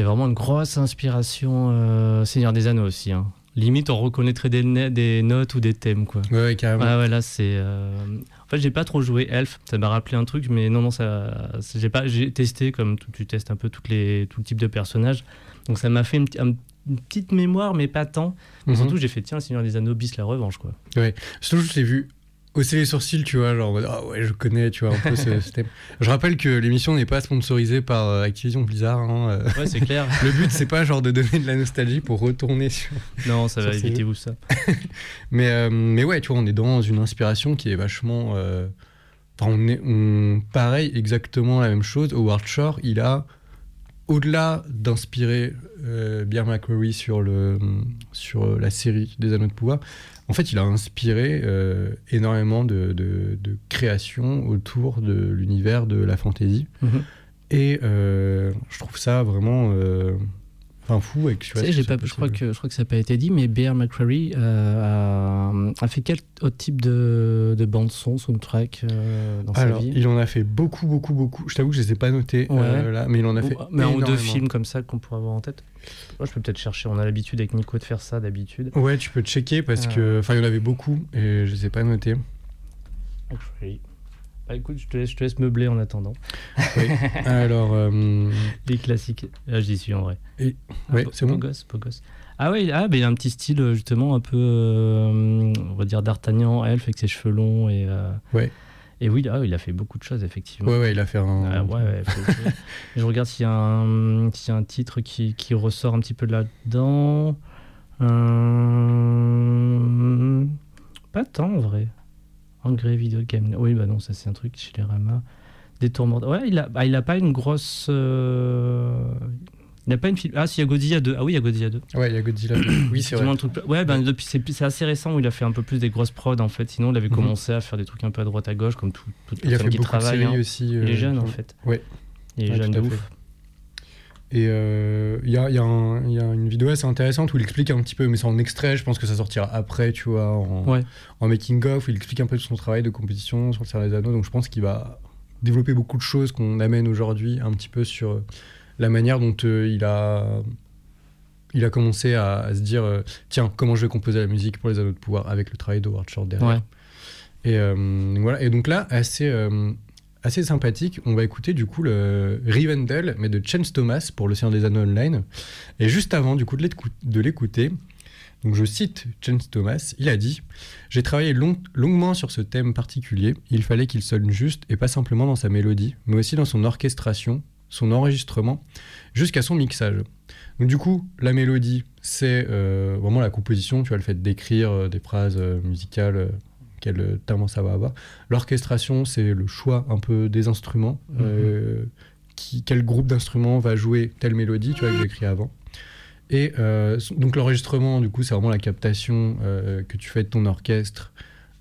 Y a vraiment une grosse inspiration euh, Seigneur des Anneaux aussi. hein. Limite, on reconnaîtrait des, des notes ou des thèmes, quoi. Ouais, ouais, carrément. Ah ouais, là, c'est. euh, En fait, j'ai pas trop joué Elf. Ça m'a rappelé un truc, mais non, non, ça. J'ai pas. J'ai testé comme tu testes un peu toutes les tout le type de personnages. Donc ça m'a fait une, un- une petite mémoire, mais pas tant. Mais Mhm. surtout, j'ai fait tiens, Seigneur des Anneaux bis la revanche, quoi. Surtout, je l'ai vu hausser les sourcils, tu vois, genre, ah ouais, je connais, tu vois, un peu ce, ce thème. Je rappelle que l'émission n'est pas sponsorisée par euh, Activision Blizzard. hein, euh. Ouais, c'est clair. Le but, c'est pas genre de donner de la nostalgie pour retourner sur. non, ça va Sur ces éviter vous ça. Mais, euh, mais ouais, tu vois, on est dans une inspiration qui est vachement. euh, Enfin, on est. On... Pareil, exactement la même chose. Howard Shore, il a, au-delà d'inspirer Bear McCreary sur, le, sur la série des Anneaux de Pouvoir, en fait, il a inspiré euh, énormément de, de, de créations autour de l'univers de la fantasy. Mhm. Et euh, je trouve ça vraiment. Euh, Enfin, fou. Et que, tu sais, j'ai c'est pas, je crois que je crois que ça n'a pas été dit, mais Bear McCreary euh, a, a fait quel autre type de, de bande son, soundtrack euh, dans Alors, sa vie il en a fait beaucoup, beaucoup, beaucoup. Je t'avoue que je les ai pas notés Ouais. euh, là, mais il en a Ou- fait. mais un ou deux films comme ça qu'on pourrait avoir en tête. Moi, je peux peut-être chercher. On a l'habitude avec Nico de faire ça d'habitude. Ouais, tu peux checker parce Ah. que. Enfin, il y en avait beaucoup et je les ai pas notés. McCreary. Bah, écoute, je te, laisse, je te laisse meubler en attendant. Alors, euh, Les classiques. Là, j'y suis en vrai. Et- Ah, ouais, c'est bon beau gosse. Ah ouais, ah, bah, il a un petit style euh, justement un peu, euh, on va dire d'Artagnan, elfe avec ses cheveux longs et. euh, Ouais. Et oui, ah, il a fait beaucoup de choses effectivement. ouais, ouais, il a fait un. Ah, ouais, ouais, faut- faut- Je regarde s'il y, a un- s'il y a un titre qui, qui ressort un petit peu là-dedans. Pas tant en vrai. Engrais Video Game. Oui, bah non, ça c'est un truc chez les Rama. Détournement. Ouais, il a, bah, il a pas une grosse. euh, Il n'y a pas une film. Ah, si, il y a Godzilla 2. Ah oui, il y a Godzilla 2. Ouais, il y a Godzilla. oui, c'est vrai. Truc- Ouais, ben, depuis, c'est, assez récent où il a fait un peu plus des grosses prods en fait. Sinon, il avait Mhm. commencé à faire des trucs un peu à droite à gauche, comme tout, toute Il a fait qui beaucoup de travaille. séries hein. aussi. Il euh, est jeune en fait. Ouais. Il est Ouais, jeune de ouf. Et euh, il y, a, il y a y une vidéo assez intéressante où il explique un petit peu, mais c'est en extrait, je pense que ça sortira après, tu vois, en, Ouais. en making-of, où il explique un peu son travail de compétition sur le Seigneur des Anneaux. Donc je pense qu'il va développer beaucoup de choses qu'on amène aujourd'hui, un petit peu sur la manière dont euh, il, a, il a commencé à, à se dire euh, tiens, comment je vais composer la musique pour les Anneaux de pouvoir avec le travail de Howard Shore derrière. Ouais. Et, euh, donc voilà. et donc là, assez, euh, assez sympathique, on va écouter du coup le Rivendell, mais de Chance Thomas pour Le Seigneur des Anneaux Online. Et juste avant du coup de l'écou- de l'écouter, donc je cite Chance Thomas, il a dit J'ai travaillé long- longuement sur ce thème particulier. Il fallait qu'il sonne juste et pas simplement dans sa mélodie, mais aussi dans son orchestration, son enregistrement, jusqu'à son mixage. Donc du coup, la mélodie, c'est euh, vraiment la composition, tu vois, le fait d'écrire euh, des phrases euh, musicales, quel euh, timbre ça va avoir. L'orchestration, c'est le choix un peu des instruments. euh, qui, quel groupe d'instruments va jouer telle mélodie, tu vois, que j'ai écrit avant. Et euh, donc l'enregistrement, du coup, c'est vraiment la captation euh, que tu fais de ton orchestre,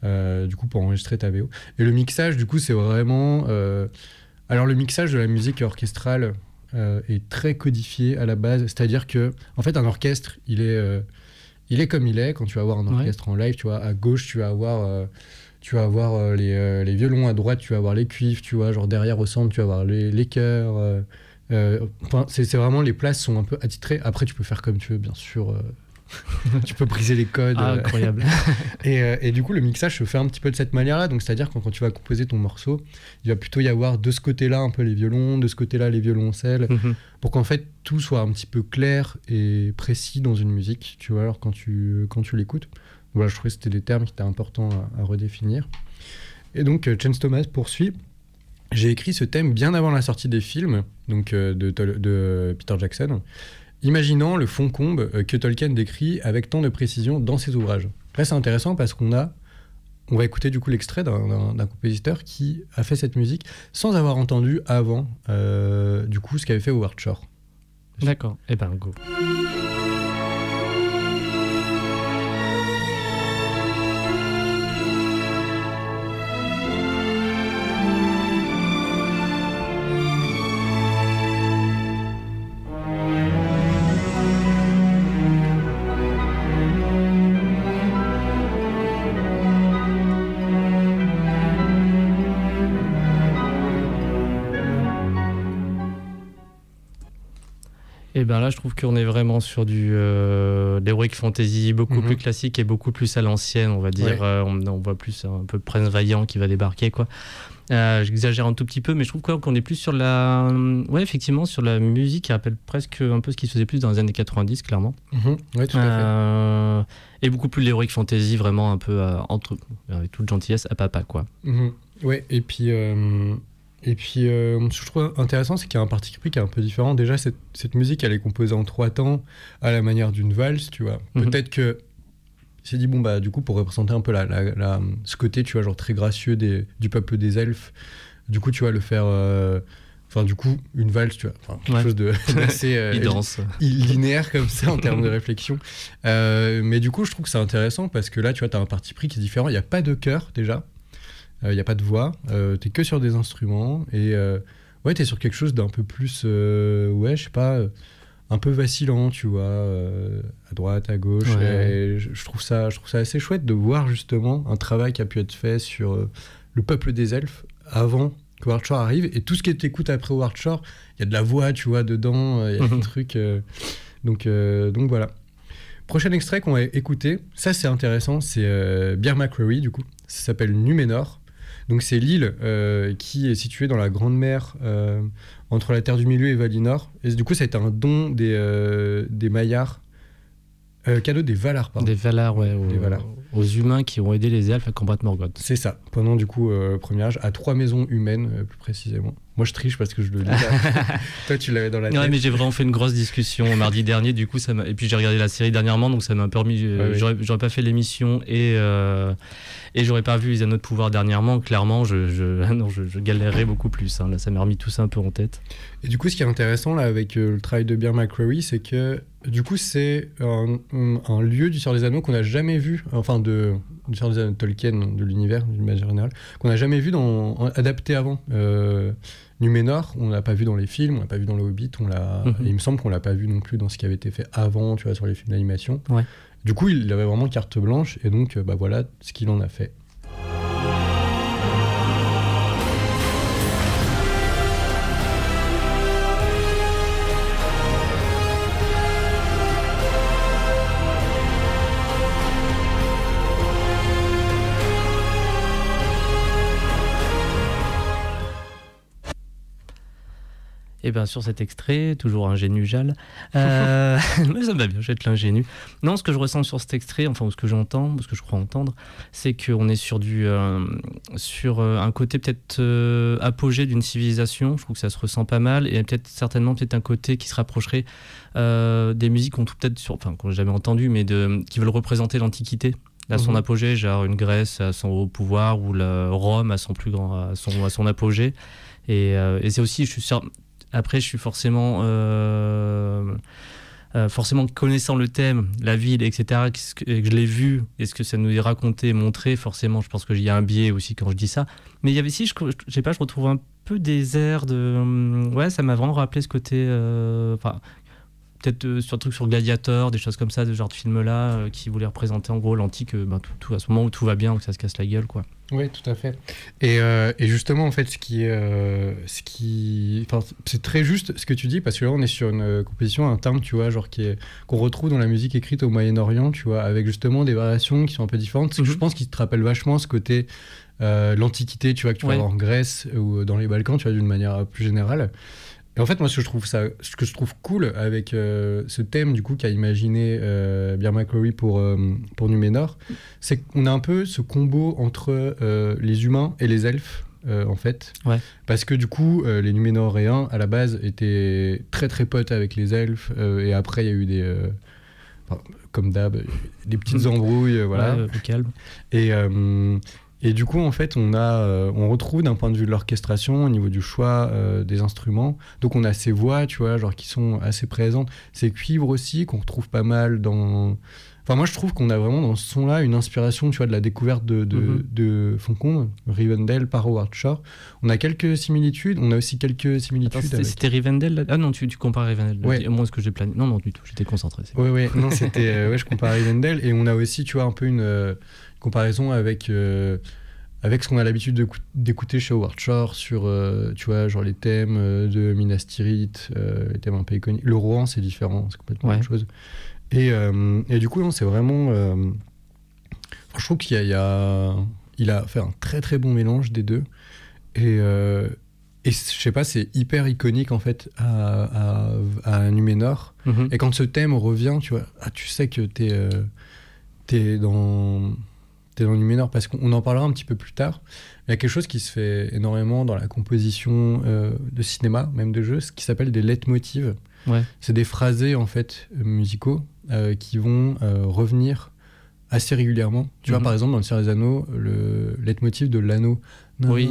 euh, du coup, pour enregistrer ta VO. Et le mixage, du coup, c'est vraiment... alors le mixage de la musique orchestrale est très codifié à la base, c'est-à-dire que, en fait, un orchestre, il est, il est comme il est. Quand tu vas voir un Ouais. orchestre en live, tu vois, à gauche, tu vas avoir... euh, tu vas avoir euh, les, euh, les violons à droite, tu vas avoir les cuivres, tu vois, genre derrière au centre, tu vas avoir les, les chœurs. enfin, c'est c'est vraiment les places sont un peu attitrées. Après, tu peux faire comme tu veux, bien sûr. tu peux briser les codes. Ah, euh, incroyable. et, euh, et du coup, le mixage se fait un petit peu de cette manière-là. Donc, c'est-à-dire que quand tu vas composer ton morceau, il va plutôt y avoir de ce côté-là un peu les violons, de ce côté-là les violoncelles, Mhm. pour qu'en fait tout soit un petit peu clair et précis dans une musique. Tu vois, alors quand tu, quand tu l'écoutes. Voilà, je trouvais que c'était des termes qui étaient importants à, à redéfinir. Et donc, euh, Chance Thomas poursuit. J'ai écrit ce thème bien avant la sortie des films, donc euh, de Peter Jackson, imaginant le fond combe euh, que Tolkien décrit avec tant de précision dans ses ouvrages. Là, c'est intéressant parce qu'on a, on va écouter du coup l'extrait d'un compositeur qui a fait cette musique sans avoir entendu avant, euh, du coup, ce qu'avait fait Howard Shore. D'accord. Eh ben, go. Et ben là, je trouve qu'on est vraiment sur du euh, l'heroic fantasy beaucoup Mhm. plus classique et beaucoup plus à l'ancienne, on va dire. Ouais. Euh, on, on voit plus un peu Prince Vaillant qui va débarquer, quoi. Euh, J'exagère un tout petit peu, mais je trouve qu'on est plus sur la, ouais, effectivement, sur la musique qui rappelle presque un peu ce qui se faisait plus dans les années 90, clairement. Ouais, tout à fait. Euh, et beaucoup plus l'heroic fantasy, vraiment un peu entre, avec toute gentillesse, à papa, quoi. Mhm. Ouais, et puis, et puis euh, ce que je trouve intéressant, c'est qu'il y a un parti pris qui est un peu différent. Déjà, cette, cette musique, elle est composée en trois temps, à la manière d'une valse, tu vois. Mhm. Peut-être que s'est dit, bon, bah, du coup, pour représenter un peu la, la- la- ce côté, tu vois, genre très gracieux des, du peuple des elfes, du coup, tu vas le faire. euh, Enfin, du coup, une valse, tu vois. Enfin, quelque Ouais. chose de- d'assez. euh, Il danse. linéaire comme ça en termes de réflexion. Euh, mais du coup, je trouve que c'est intéressant parce que là, tu vois, tu as un parti pris qui est différent. Il n'y a pas de chœur déjà, Euh, il n'y a pas de voix, euh, tu es que sur des instruments et euh, ouais, tu es sur quelque chose d'un peu plus, euh, ouais, je sais pas, euh, un peu vacillant, tu vois, euh, à droite, à gauche. Ouais. Et je, trouve ça, je trouve ça assez chouette de voir justement un travail qui a pu être fait sur euh, le peuple des elfes avant que Howard Shore arrive et tout ce qui t'écoute après Howard Shore, il y a de la voix, tu vois, dedans, euh, il y a Mhm. des trucs. euh, donc, euh, donc voilà. Prochain extrait qu'on va écouter, ça c'est intéressant, c'est euh, Bear McCreary du coup. Ça s'appelle Numénor. Donc c'est l'île euh, qui est située dans la Grande Mer euh, entre la Terre du Milieu et Valinor. Et du coup, ça a été un don des, euh, des Maillards, cadeau des Valar, pardon. Des Valar, ouais, Des Valar. Aux humains qui ont aidé les elfes à combattre Morgoth. C'est ça, pendant du coup euh, le premier âge, à trois maisons humaines euh, plus précisément. Moi, je triche parce que je le lis. Toi, tu l'avais dans la tête. Ouais, mais j'ai vraiment fait une grosse discussion mardi dernier. Du coup, ça m'a. Et puis j'ai regardé la série dernièrement, donc ça m'a permis. euh, Ouais. J'aurais j'aurais pas fait l'émission et euh, et j'aurais pas vu les Anneaux de pouvoir dernièrement. Clairement, je je non, je, je galérerais beaucoup plus. hein. Là, ça m'a remis tout ça un peu en tête. Et du coup, ce qui est intéressant là avec euh, le travail de Bear McCreary, c'est que du coup, c'est un, un- un lieu du Seigneur des Anneaux qu'on n'a jamais vu, enfin de de Tolkien, de l'univers d'une manière générale, qu'on n'a jamais vu dans en- adapté avant. Euh, Numénor, on l'a pas vu dans les films, on l'a pas vu dans le Hobbit, on l'a. Mhm. il me semble qu'on l'a pas vu non plus dans ce qui avait été fait avant, tu vois, sur les films d'animation. Ouais. Du coup, il avait vraiment carte blanche, et donc, euh, bah voilà ce qu'il en a fait. Et bien sur cet extrait, toujours ingénu Jal, euh, mais ça me va bien, j'être l'ingénu. Non, ce que je ressens sur cet extrait, enfin ce que j'entends, ce que je crois entendre, c'est qu'on est sur du euh, sur euh, un côté peut-être euh, apogée d'une civilisation. Je trouve que ça se ressent pas mal et peut-être certainement peut-être un côté qui se rapprocherait des musiques qu'on trouve peut-être sur, enfin qu'on n'a jamais entendu, mais de, qui veulent représenter l'Antiquité. À son Mhm. apogée, genre une Grèce à son haut pouvoir ou la Rome à son plus grand, à son, à son apogée. Et, euh, et c'est aussi, je suis sûr, après, je suis forcément, euh, euh, forcément connaissant le thème, la ville, etc., que- et que je l'ai vu, et ce que ça nous est raconté, montré, forcément, je pense qu'il y a un biais aussi quand je dis ça. Mais il y avait si, je, je sais pas, je retrouve un peu des airs de, hum, ouais, ça m'a vraiment rappelé ce côté, euh. Peut-être euh, sur un truc sur Gladiator, des choses comme ça, de genre de film-là, euh, qui voulaient représenter en gros l'antique, euh, ben, tout, tout- à ce moment où tout va bien, où ça se casse la gueule, quoi. Oui, tout à fait. Et, euh, et justement, en fait, ce qui est, euh, ce qui, enfin, c'est très juste ce que tu dis parce que là, on est sur une composition, un timbre, tu vois, genre qui est qu'on retrouve dans la musique écrite au Moyen-Orient, tu vois, avec justement des variations qui sont un peu différentes. Que Mhm. Je pense qu'il te rappelle vachement ce côté euh, l'Antiquité, tu vois, que tu Ouais. vas avoir en Grèce ou dans les Balkans, tu vois, d'une manière plus générale. Et en fait, moi, ce que je trouve, ça, ce que je trouve cool avec euh, ce thème, du coup, qu'a imaginé euh, McCreary pour, euh, pour Numénor, c'est qu'on a un peu ce combo entre euh, les humains et les elfes, euh, en fait. Ouais. Parce que, du coup, les Numénoréens, à la base, étaient très, très potes avec les elfes. et après, il y a eu des... enfin, comme d'hab, des petites embrouilles, voilà. Ouais, calme. Et, et du coup, en fait, on, a, euh, on retrouve d'un point de vue de l'orchestration, au niveau du choix euh, des instruments. Donc, on a ces voix, tu vois, genre qui sont assez présentes. Ces cuivres aussi, qu'on retrouve pas mal dans. Enfin, moi, je trouve qu'on a vraiment dans ce son-là une inspiration, tu vois, de la découverte de, de, Mhm. de Foncombe, Rivendell par Howard Shore. On a quelques similitudes. On a aussi quelques similitudes. C'était avec- Rivendell là? Ah non, tu, tu compares Rivendell. Ouais. Moi, ce que j'ai plané. Non, non, du tout, j'étais concentré. c'est- Ouais, ouais, non, c'était. euh, ouais, je compare Rivendell. Et on a aussi, tu vois, un peu une euh, comparaison avec, euh, avec ce qu'on a l'habitude de cou- d'écouter chez Howard Shore sur, euh, tu vois, genre les thèmes euh, de Minas Tirith, euh, les thèmes un peu iconiques. Le Rohan, c'est différent, c'est complètement Ouais. autre chose. Et, euh, et du coup, c'est vraiment. enfin, je trouve qu'il y a, il y a- il a fait un très très bon mélange des deux. Et. et je sais pas, c'est hyper iconique en fait à, à, à Numénor. Mhm. Et quand ce thème revient, tu vois, ah, tu sais que t'es es dans t'es dans Numénor parce qu'on en parlera un petit peu plus tard. Il y a quelque chose qui se fait énormément dans la composition euh, de cinéma, même de jeux, ce qui s'appelle des leitmotivs. Ouais. C'est des phrasés en fait musicaux euh, qui vont euh, revenir assez régulièrement. Tu vois, Mhm. par exemple, dans le Seigneur des Anneaux, le leitmotiv de l'anneau. Oui.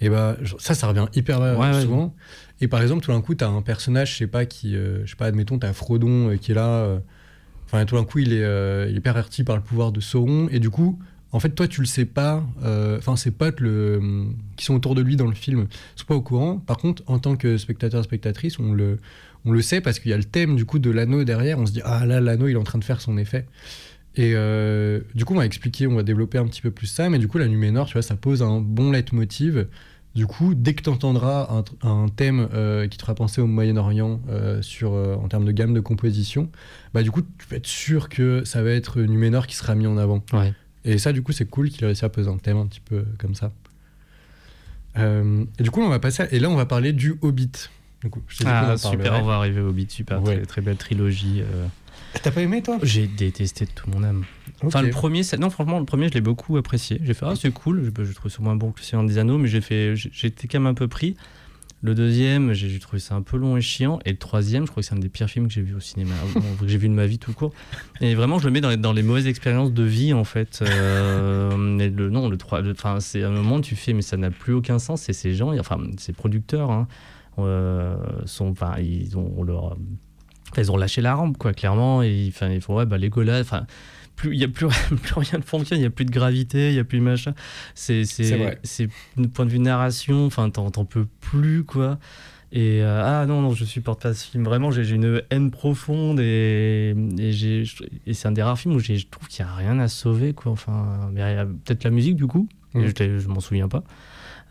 Et bah, genre, ça, ça revient hyper ouais. souvent. Et par exemple, tout d'un coup, tu as un personnage, je sais pas, qui, je sais pas, admettons, tu as Frodon qui est là. Euh, Enfin, tout d'un coup, il est, euh, il est perverti par le pouvoir de Sauron. Et du coup, en fait, toi, tu le sais pas. euh, Enfin, ses potes le, qui sont autour de lui dans le film sont pas au courant. Par contre, en tant que spectateur, spectatrice, on le, on le sait parce qu'il y a le thème du coup de l'anneau derrière. On se dit, ah là, l'anneau, il est en train de faire son effet. Et euh, du coup, on va expliquer, on va développer un petit peu plus ça. Mais du coup, la Numénor, tu vois, ça pose un bon leitmotiv. Du coup, dès que tu entendras un, un thème euh, qui te fera penser au Moyen-Orient euh, sur, euh, en termes de gamme de composition, bah du coup, tu peux être sûr que ça va être Numénor qui sera mis en avant. Ouais. Et ça, du coup, c'est cool qu'il ait réussi à poser un thème un petit peu comme ça. Et du coup, on va passer. à- Et là, on va parler du Hobbit. Du coup, je Ah, super, on va arriver au Hobbit, super, Ouais. très, très belle trilogie. Euh. T'as pas aimé toi? J'ai détesté de tout mon âme. Enfin, le premier, non, franchement, le premier, je l'ai beaucoup apprécié. J'ai fait, ah, c'est cool, je, je trouve ça moins bon que le Seigneur des Anneaux, mais j'ai fait, j'étais quand même un peu pris. Le deuxième, j'ai trouvé ça un peu long et chiant. Et le troisième, je crois que c'est un des pires films que j'ai vu au cinéma, que j'ai vu de ma vie tout court. Et vraiment, je le mets dans les, dans les mauvaises expériences de vie, en fait. Euh, et le, non, le 3, le- enfin, c'est un moment où tu fais, mais ça n'a plus aucun sens. Et ces gens, enfin, ces producteurs, hein, euh, sont, enfin, ils ont leur. Enfin, ils ont lâché la rampe, quoi, clairement. Et enfin, ils font, ouais, bah, Legolas, enfin, plus, il n'y a plus, plus rien ne fonctionne, il n'y a plus de gravité, il n'y a plus de machin. C'est, C'est du point de vue narration, enfin, t'en, t'en peux plus, quoi. Et euh, ah non, non, je supporte pas ce film. Vraiment, j'ai, j'ai une haine profonde et, et, j'ai, et c'est un des rares films où j'ai, je trouve qu'il n'y a rien à sauver, quoi. Enfin, mais il y a peut-être la musique, du coup, et je, je m'en souviens pas.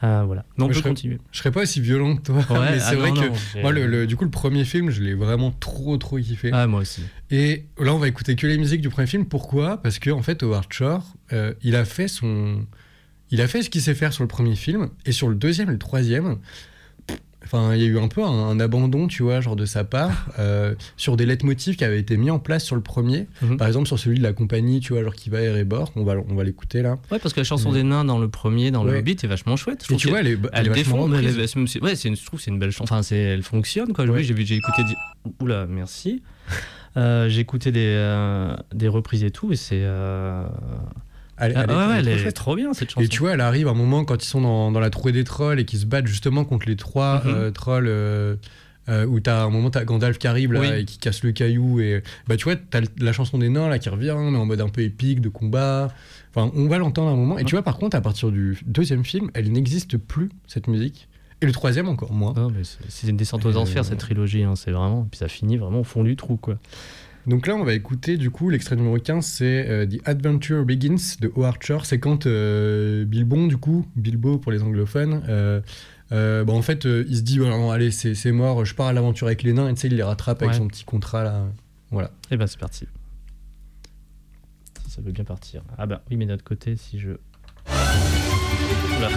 Euh, voilà. Non, on Mais peut je serais- continuer. Je serais pas aussi violent que toi, Ouais, mais ah c'est non, vrai que non, moi, le, le- du coup, le premier film, je l'ai vraiment trop, trop kiffé. Ah, moi aussi. Et là, on va écouter que les musiques du premier film. Pourquoi? Parce que en fait, Howard Shore, euh, il a fait son, il a fait ce qu'il sait faire sur le premier film, et sur le deuxième et le troisième. Enfin, il y a eu un peu un, un abandon, tu vois, genre de sa part, euh, sur des leitmotifs qui avaient été mis en place sur le premier. Mhm. Par exemple, sur celui de la compagnie, tu vois, genre qui va à Erebor. On va, on va l'écouter là. Ouais, parce que la chanson Ouais. des nains dans le premier, dans le. Hobbit, est vachement chouette. Je Et tu vois, elle est, elle elle est vachement défend, elle est- ouais, une, je trouve que c'est une belle chanson. Enfin, elle fonctionne, quoi. Ouais. J'ai, vu- j'ai écouté. Oula, merci. Euh, j'ai écouté des, euh, des reprises et tout, et c'est. Euh, Elle- ah, elle est- ouais, ouais, elle est elle trop est chouette. trop bien cette chanson. Et tu vois, elle arrive à un moment quand ils sont dans, dans la trouée des trolls et qu'ils se battent justement contre les trois Mhm. euh, trolls. euh, euh, où t'as un moment t'as Gandalf qui arrive là Oui. et qui casse le caillou et bah tu vois t'as la chanson des nains là qui revient mais en mode un peu épique de combat enfin on va l'entendre à un moment et tu vois par contre à partir du deuxième film elle n'existe plus cette musique et le troisième encore moins c'est, une descente aux Euh, enfers cette trilogie, hein, c'est vraiment. Puis ça finit vraiment au fond du trou, quoi. Donc là, on va écouter du coup l'extrait numéro 15, c'est euh, The Adventure Begins de Howard Shore. C'est quand euh, Bilbon, du coup, Bilbo pour les anglophones, euh, bah, en fait, il se dit non, allez, c'est mort, je pars à l'aventure avec les nains, et tu sais, il les rattrape avec son petit contrat là. Voilà. Et ben c'est parti. Ça veut bien partir. Ah bah oui, mais de notre côté, si je. Oula.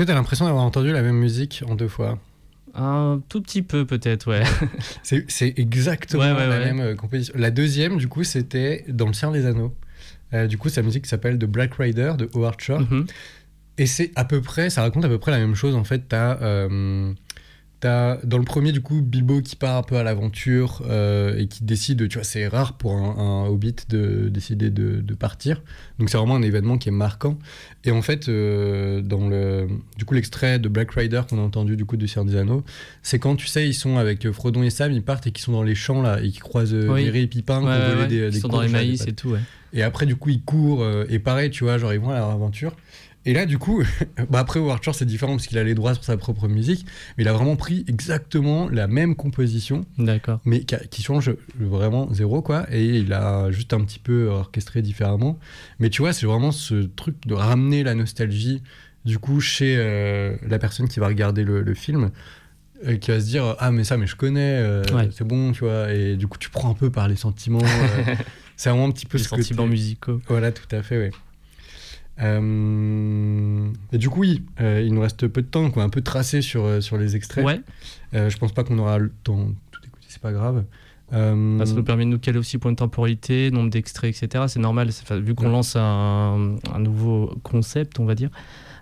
Que tu as l'impression d'avoir entendu la même musique en deux fois Un tout petit peu peut-être, ouais. C'est exactement Ouais, ouais, la ouais. même euh, composition. La deuxième, du coup, c'était dans Le Seigneur des Anneaux. Euh, du coup, sa musique s'appelle The Black Rider de Howard Shore. Mhm. Et c'est à peu près, ça raconte à peu près la même chose. En fait, t'as, euh, t'as dans le premier, du coup, Bilbo qui part un peu à l'aventure euh, et qui décide, tu vois, c'est rare pour un, un hobbit de décider de, de partir. Donc c'est vraiment un événement qui est marquant. Et en fait, euh, dans le, du coup, l'extrait de Black Rider qu'on a entendu du coup de Seigneur des Anneaux, c'est quand tu sais, ils sont avec euh, Frodon et Sam, ils partent et qu'ils sont dans les champs là et qu'ils croisent Oui. Et Pipin Ouais, pour ouais, voler ouais. des, Ils des sont dans les maïs et tout. Et après, du coup, ils courent. et pareil, tu vois, genre, ils vont à leur aventure. Et là, du coup, bah après, Howard Shore, c'est différent parce qu'il a les droits sur sa propre musique. Mais il a vraiment pris exactement la même composition, D'accord. mais qui, a- qui change vraiment zéro, quoi. Et il a juste un petit peu orchestré différemment. Mais tu vois, c'est vraiment ce truc de ramener la nostalgie, du coup, chez euh, la personne qui va regarder le, le film. euh, qui va se dire ah mais ça mais je connais euh, Ouais. c'est bon tu vois et du coup tu prends un peu par les sentiments euh, c'est vraiment un petit peu Les ce sentiments musicaux. voilà, tout à fait, oui. Euh, et du coup, oui, euh, il nous reste peu de temps, donc on va un peu tracer sur, euh, sur les extraits. Ouais, Euh, je pense pas qu'on aura le temps de tout écouter, c'est pas grave. Bah, ça nous permet de nous caler aussi point de temporalité, nombre d'extraits, etc. C'est normal, vu qu'on Ouais. lance un, un nouveau concept, on va dire,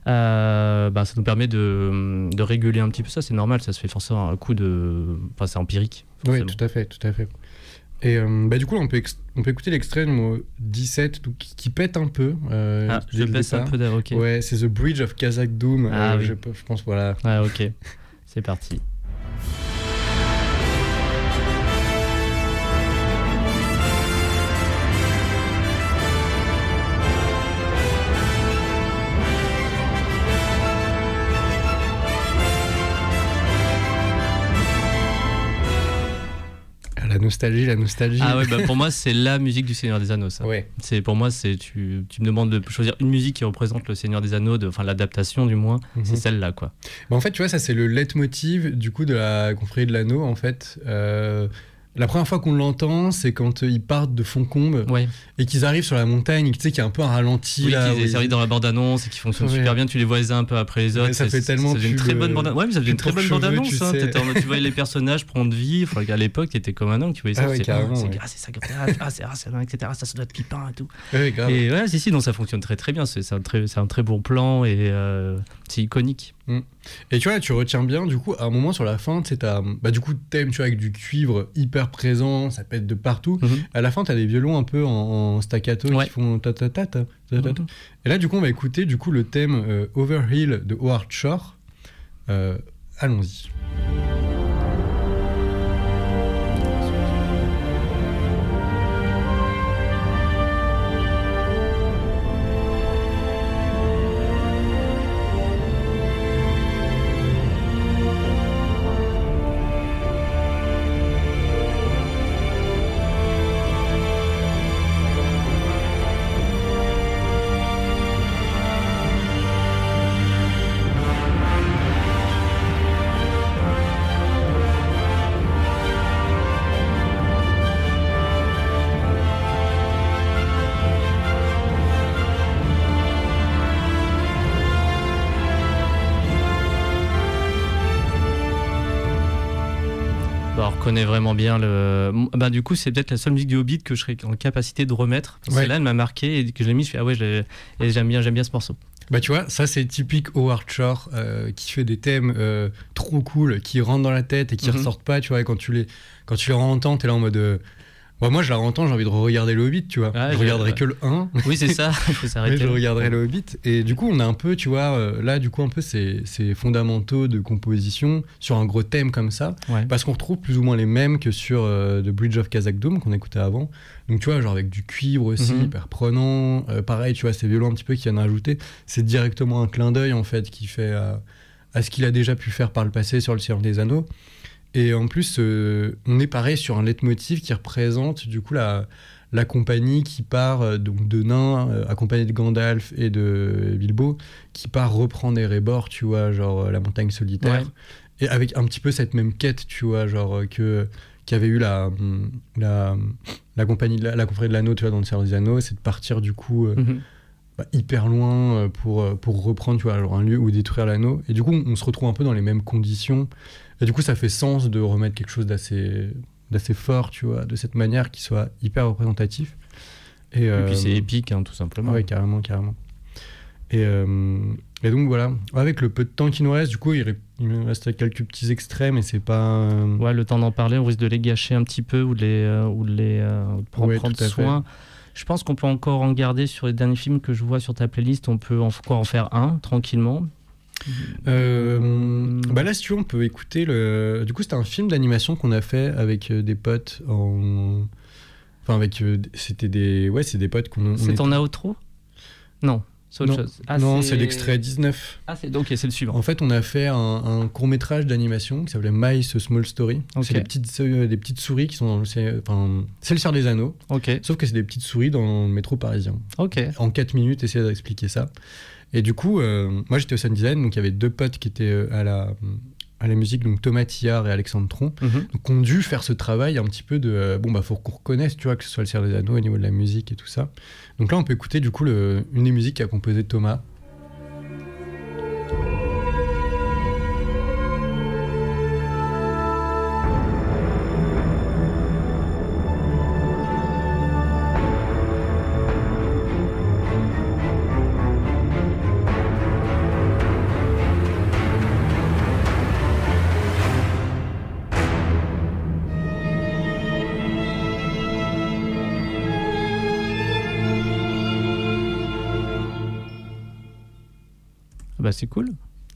euh, bah, ça nous permet de, de réguler un petit peu ça. C'est normal, ça se fait forcément un coup de. Enfin, c'est empirique. oui, tout à fait, tout à fait. Et euh, bah, du coup, on peut, on peut écouter l'extrait numéro 17, donc, qui, qui pète un peu. euh, Ah, je baisse un peu d'air, ok. Ouais, c'est The Bridge of Kazakh Doom. Ah euh, oui. je, je pense, voilà. Ah, ok. C'est parti. La nostalgie, la nostalgie. Ah ouais, bah pour moi, c'est la musique du Seigneur des Anneaux, ça. Ouais. C'est pour moi, c'est tu, tu me demandes de choisir une musique qui représente le Seigneur des Anneaux, de- enfin l'adaptation du moins, Mhm. c'est celle-là quoi. Bah, en fait, tu vois, ça c'est le leitmotiv du coup de la confrérie de l'anneau. En fait, Euh, la première fois qu'on l'entend, c'est quand euh, ils partent de Foncombe Ouais. et qu'ils arrivent sur la montagne. Tu sais qu'il y a un peu un ralenti Oui, là. qui servi dans la bande-annonce et qui fonctionne Ouais. super bien. Tu les vois les uns un peu après les autres. Ouais, ça fait tellement Ça faisait une très bonne euh, bande Ouais, mais ça faisait une très bonne bande-annonce. tu hein. tu voyais les personnages prendre vie. À l'époque, t'étais comme un an, tu voyais ça. Ah c'est carrément, ah, c'est ah, c'est ça, comme ça, ah, c'est ah, là, etc. Ça, ça doit être Pipin et tout. Grave. Et ouais, si, si, donc ça fonctionne très très bien. C'est un très, c'est un très bon plan et euh, c'est iconique. Et tu vois, tu retiens bien, du coup, à un moment sur la fin, tu sais, bah, du coup, thème, tu vois, avec du cuivre hyper présent, ça pète de partout. Mhm. À la fin, t'as des violons un peu en, en staccato Ouais. qui font ta ta ta ta ta ta ta. Mhm. Et là, du coup, on va écouter, du coup, le thème euh, Overhill de Howard Shore. Euh, allons-y. On reconnaît vraiment bien le. Bah, du coup, c'est peut-être la seule musique du Hobbit que je serais en capacité de remettre. Ouais. Celle-là, elle m'a marqué et que je l'ai mis. Je fais, ah ouais, je l'ai- et j'aime bien, j'aime bien ce morceau. Bah tu vois, ça c'est typique Howard Shore euh, qui fait des thèmes euh, trop cool, qui rentrent dans la tête et qui Mhm. ressortent pas, tu vois, et quand tu les, quand tu les entends, t'es là en mode... euh, bah, moi je la entends, j'ai envie de regarder le Hobbit, tu vois. Ah, je regarderai que le 1, Oui, c'est ça. Mais je regarderai le Hobbit. Et du coup on a un peu, tu vois, euh, là du coup un peu ces, ces fondamentaux de composition sur un gros thème comme ça, Ouais. parce qu'on retrouve plus ou moins les mêmes que sur euh, The Bridge of Kazakh-Dome qu'on écoutait avant. Donc tu vois, genre avec du cuivre aussi, Mhm. hyper prenant. Euh, pareil, tu vois, ces violons un petit peu qui viennent rajouter. C'est directement un clin d'œil en fait qui fait à, à ce qu'il a déjà pu faire par le passé sur le Seigneur des Anneaux. Et en plus, euh, on est pareil sur un leitmotiv qui représente du coup la, la compagnie qui part euh, donc de nains, euh, accompagnée de Gandalf et de Bilbo, qui part reprendre Erebor, tu vois, genre euh, la montagne solitaire. Ouais. Et avec un petit peu cette même quête, tu vois, genre que qu'avait eu la, hum, la, la compagnie de la, la confrérie de l'anneau, tu vois, dans le Seigneur des Anneaux, c'est de partir du coup Mhm. bah, hyper loin pour, pour reprendre, tu vois, genre un lieu où détruire l'anneau. Et du coup, on, on se retrouve un peu dans les mêmes conditions. Et du coup, ça fait sens de remettre quelque chose d'assez d'assez fort, tu vois, de cette manière qui soit hyper représentatif. Et, Et euh, puis c'est épique, hein, tout simplement. Ouais, carrément, carrément. Et, euh, et donc voilà, avec le peu de temps qui nous reste, du coup, il, me reste quelques petits extraits, mais c'est pas. euh, Ouais, le temps d'en parler, on risque de les gâcher un petit peu ou de les, euh, ou de les euh, de prendre, Ouais, prendre soin. Je pense qu'on peut encore en garder sur les derniers films que je vois sur ta playlist. On peut encore en faire un tranquillement. Euh, bah là, si tu veux, on peut écouter le. Du coup, c'était un film d'animation qu'on a fait avec euh, des potes en. Enfin, avec. euh, C'était des. Ouais, c'est des potes qu'on. on C'est est- ton outro Non, c'est autre Non. chose. Ah, non, c'est l'extrait 19. Ah, c'est ok, c'est le suivant. En fait, on a fait un, un court métrage d'animation qui s'appelait Mice A Small Story. C'est des petites, euh, des petites souris qui sont dans le. c'est- Enfin, c'est le Seigneur des Anneaux, Ok, sauf que c'est des petites souris dans le métro parisien. ok. en 4 minutes essayer d'expliquer ça. Et du coup, euh, moi j'étais au sound design, donc il y avait deux potes qui étaient euh, à la, à la musique, donc Thomas Tillard et Alexandre Tron, Mhm. donc ont dû faire ce travail un petit peu de euh, bon bah faut qu'on reconnaisse, tu vois, que ce soit le Seigneur des Anneaux au niveau de la musique et tout ça. Donc là on peut écouter du coup le, une des musiques qu'a composé Thomas. C'est cool.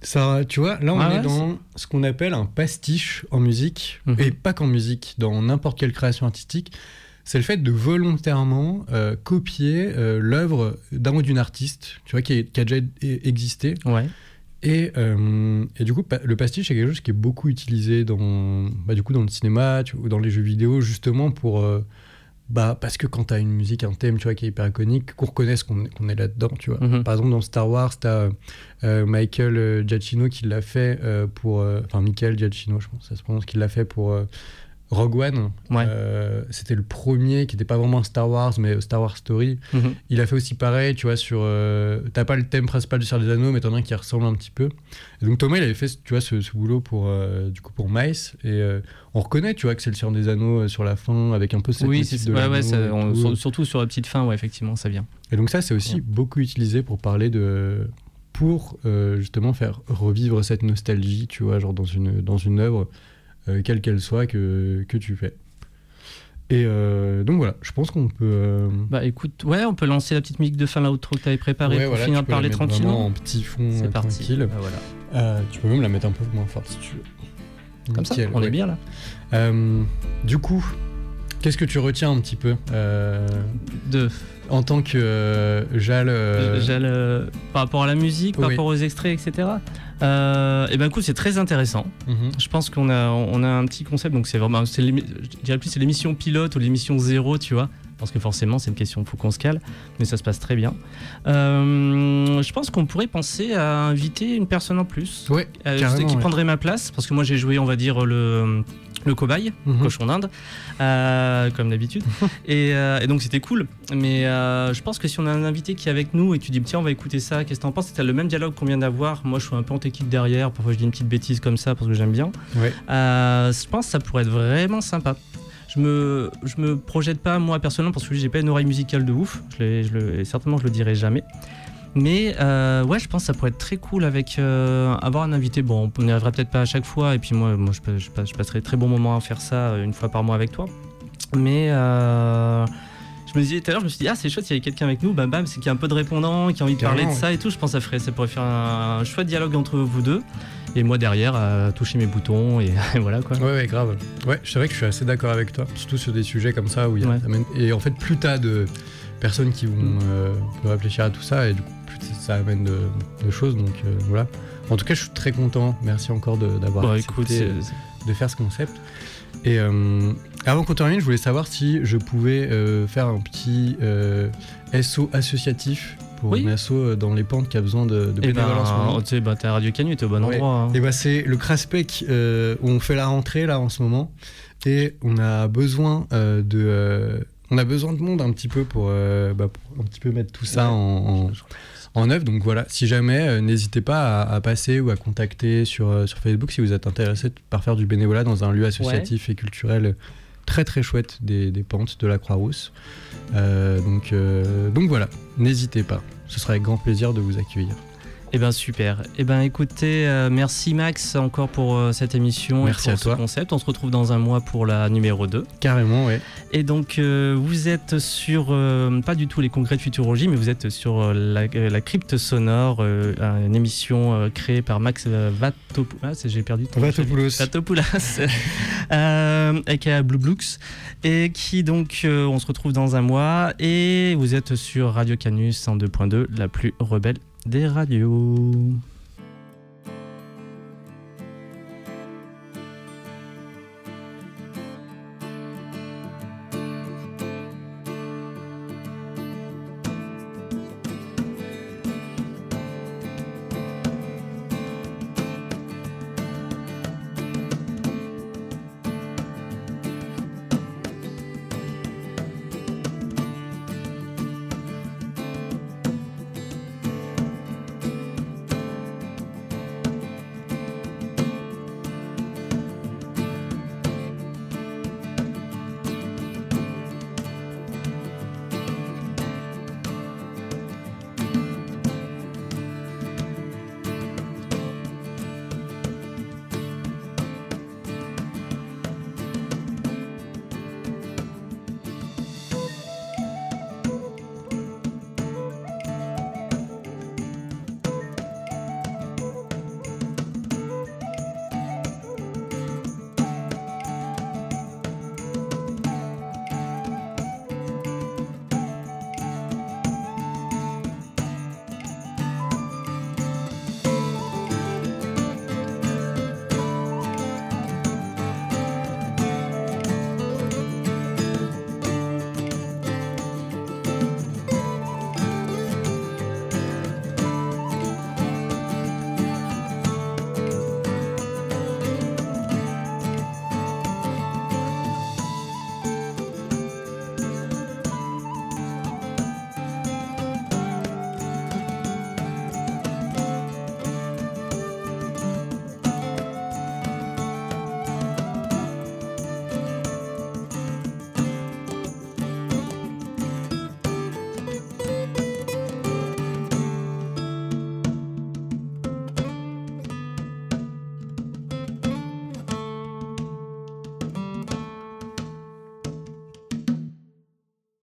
Ça, tu vois, là on Ah est ouais, dans ce qu'on appelle un pastiche en musique, Mhm. et pas qu'en musique, dans n'importe quelle création artistique. C'est le fait de volontairement euh, copier euh, l'œuvre d'un ou d'une artiste, tu vois, qui, est- qui a déjà existé, Ouais. Et, euh, et du coup, pa- le pastiche c'est quelque chose qui est beaucoup utilisé dans, bah, du coup, dans le cinéma tu- ou dans les jeux vidéo, justement pour. Euh, bah, parce que quand tu as une musique, un thème tu vois, qui est hyper iconique, qu'on reconnaisse qu'on est là-dedans. tu vois. Mhm. Par exemple, dans Star Wars, tu as Michael euh, Giacchino qui l'a fait euh, pour. euh, Enfin, Michael Giacchino, je pense, ça se prononce, qui l'a fait pour. Rogue One, Ouais. Euh, c'était le premier qui n'était pas vraiment Star Wars, mais Star Wars Story. Mhm. Il a fait aussi pareil, tu vois, sur. euh, T'as pas le thème principal du Seigneur des Anneaux, mais t'en as un qui ressemble un petit peu. Et donc Thomas, il avait fait, tu vois, ce, ce boulot pour, euh, du coup, pour Mice. Et on reconnaît, tu vois, que c'est le Seigneur des Anneaux sur la fin, avec un peu cette Oui, c'est ouais, ça- on- sur- surtout sur la petite fin, ouais, effectivement, ça vient. Et donc ça, c'est aussi beaucoup utilisé pour parler de... Pour justement faire revivre cette nostalgie, tu vois, genre dans une, dans une œuvre, quelle qu'elle soit, que, que tu fais. Et euh, donc voilà, je pense qu'on peut... euh, Bah écoute, ouais, on peut lancer la petite musique de fin, l'outro que tu avais préparée ouais, pour voilà, finir de parler tranquillement. en petit fond C'est euh, parti. Bah, voilà. Euh, tu peux même la mettre un peu moins forte si tu veux. Comme ça, Nickel, on ouais. est bien là. Euh, du coup, qu'est-ce que tu retiens un petit peu euh, De, en tant que euh, Jal euh, j'ai le- par rapport à la musique, par oui. rapport aux extraits, etc. Euh, et ben écoute, c'est très intéressant. mhm. Je pense qu'on a, on a un petit concept, donc c'est vraiment, je dirais plus c'est l'émission pilote ou l'émission zéro, tu vois. Parce que forcément, c'est une question, faut qu'on se cale, mais ça se passe très bien. Euh, je pense qu'on pourrait penser à inviter une personne en plus, euh, carrément, qui ouais. prendrait ma place, parce que moi j'ai joué, on va dire, le, le cobaye, Mhm. cochon d'Inde, euh, comme d'habitude. et, euh, et donc c'était cool. Mais euh, je pense que si on a un invité qui est avec nous et tu dis tiens on va écouter ça, qu'est-ce que t'en penses? C'est le même dialogue qu'on vient d'avoir. Moi je suis un peu en technique derrière, parfois je dis une petite bêtise comme ça parce que j'aime bien. Ouais. Euh, je pense que ça pourrait être vraiment sympa. Je me, je me projette pas moi personnellement parce que j'ai pas une oreille musicale de ouf. Je l'ai- je le- et certainement je le dirai jamais. Mais euh, ouais, je pense que ça pourrait être très cool avec euh, avoir un invité. Bon, on n'y arrivera peut-être pas à chaque fois. Et puis moi, moi je, je je passerai très bons moments à faire ça euh, une fois par mois avec toi. Mais euh, je me disais tout à l'heure, je me suis dit, ah, c'est chouette, s'il y avait quelqu'un avec nous, bam bam, c'est qu'il y a un peu de répondant, qui a envie de parler de ça et tout. Je pense que ça, ferait, ça pourrait faire un, un chouette dialogue entre vous deux. Et moi derrière, à toucher mes boutons et, et voilà quoi. Ouais, ouais, grave. Ouais, c'est vrai que je suis assez d'accord avec toi, surtout sur des sujets comme ça où il y a. Ouais. Et en fait, plus t'as de personnes qui vont euh, réfléchir à tout ça, et du coup, ça amène de, de choses. Donc euh, voilà. En tout cas, je suis très content. Merci encore d'avoir Bon, accepté c'est- de faire ce concept. Et euh, avant qu'on termine, je voulais savoir si je pouvais euh, faire un petit SO associatif pour Oui. une asso dans les pentes qui a besoin de, de Eh bénévoles en ce moment. ben, tu sais, bah, Radio Canu, t'es au bon Ouais. endroit. hein. Et bah c'est le Craspec où on fait la rentrée là en ce moment et on a besoin de on a besoin de monde un petit peu pour, euh, bah, pour un petit peu mettre tout ça en, en, en œuvre. Donc voilà, si jamais, euh, n'hésitez pas à, à passer ou à contacter sur, euh, sur Facebook si vous êtes intéressé par faire du bénévolat dans un lieu associatif et culturel très très chouette des, des pentes de la Croix-Rousse. Euh, donc, euh, donc voilà, n'hésitez pas. Ce sera avec grand plaisir de vous accueillir. Eh ben super. Eh ben écoutez, euh, merci Max encore pour euh, cette émission Merci et à pour toi. ce concept. On se retrouve dans un mois pour la numéro 2. Carrément, ouais. Et donc euh, vous êtes sur, pas du tout les congrès de futurologie, mais vous êtes sur la, la crypte sonore, une émission créée par Max Vatopoulos. Ah, j'ai perdu ton. Vatopoulos. Vatopoulos, aka Blue Blux, et qui donc, on se retrouve dans un mois, et vous êtes sur Radio Canus en 2.2, la plus rebelle des radios.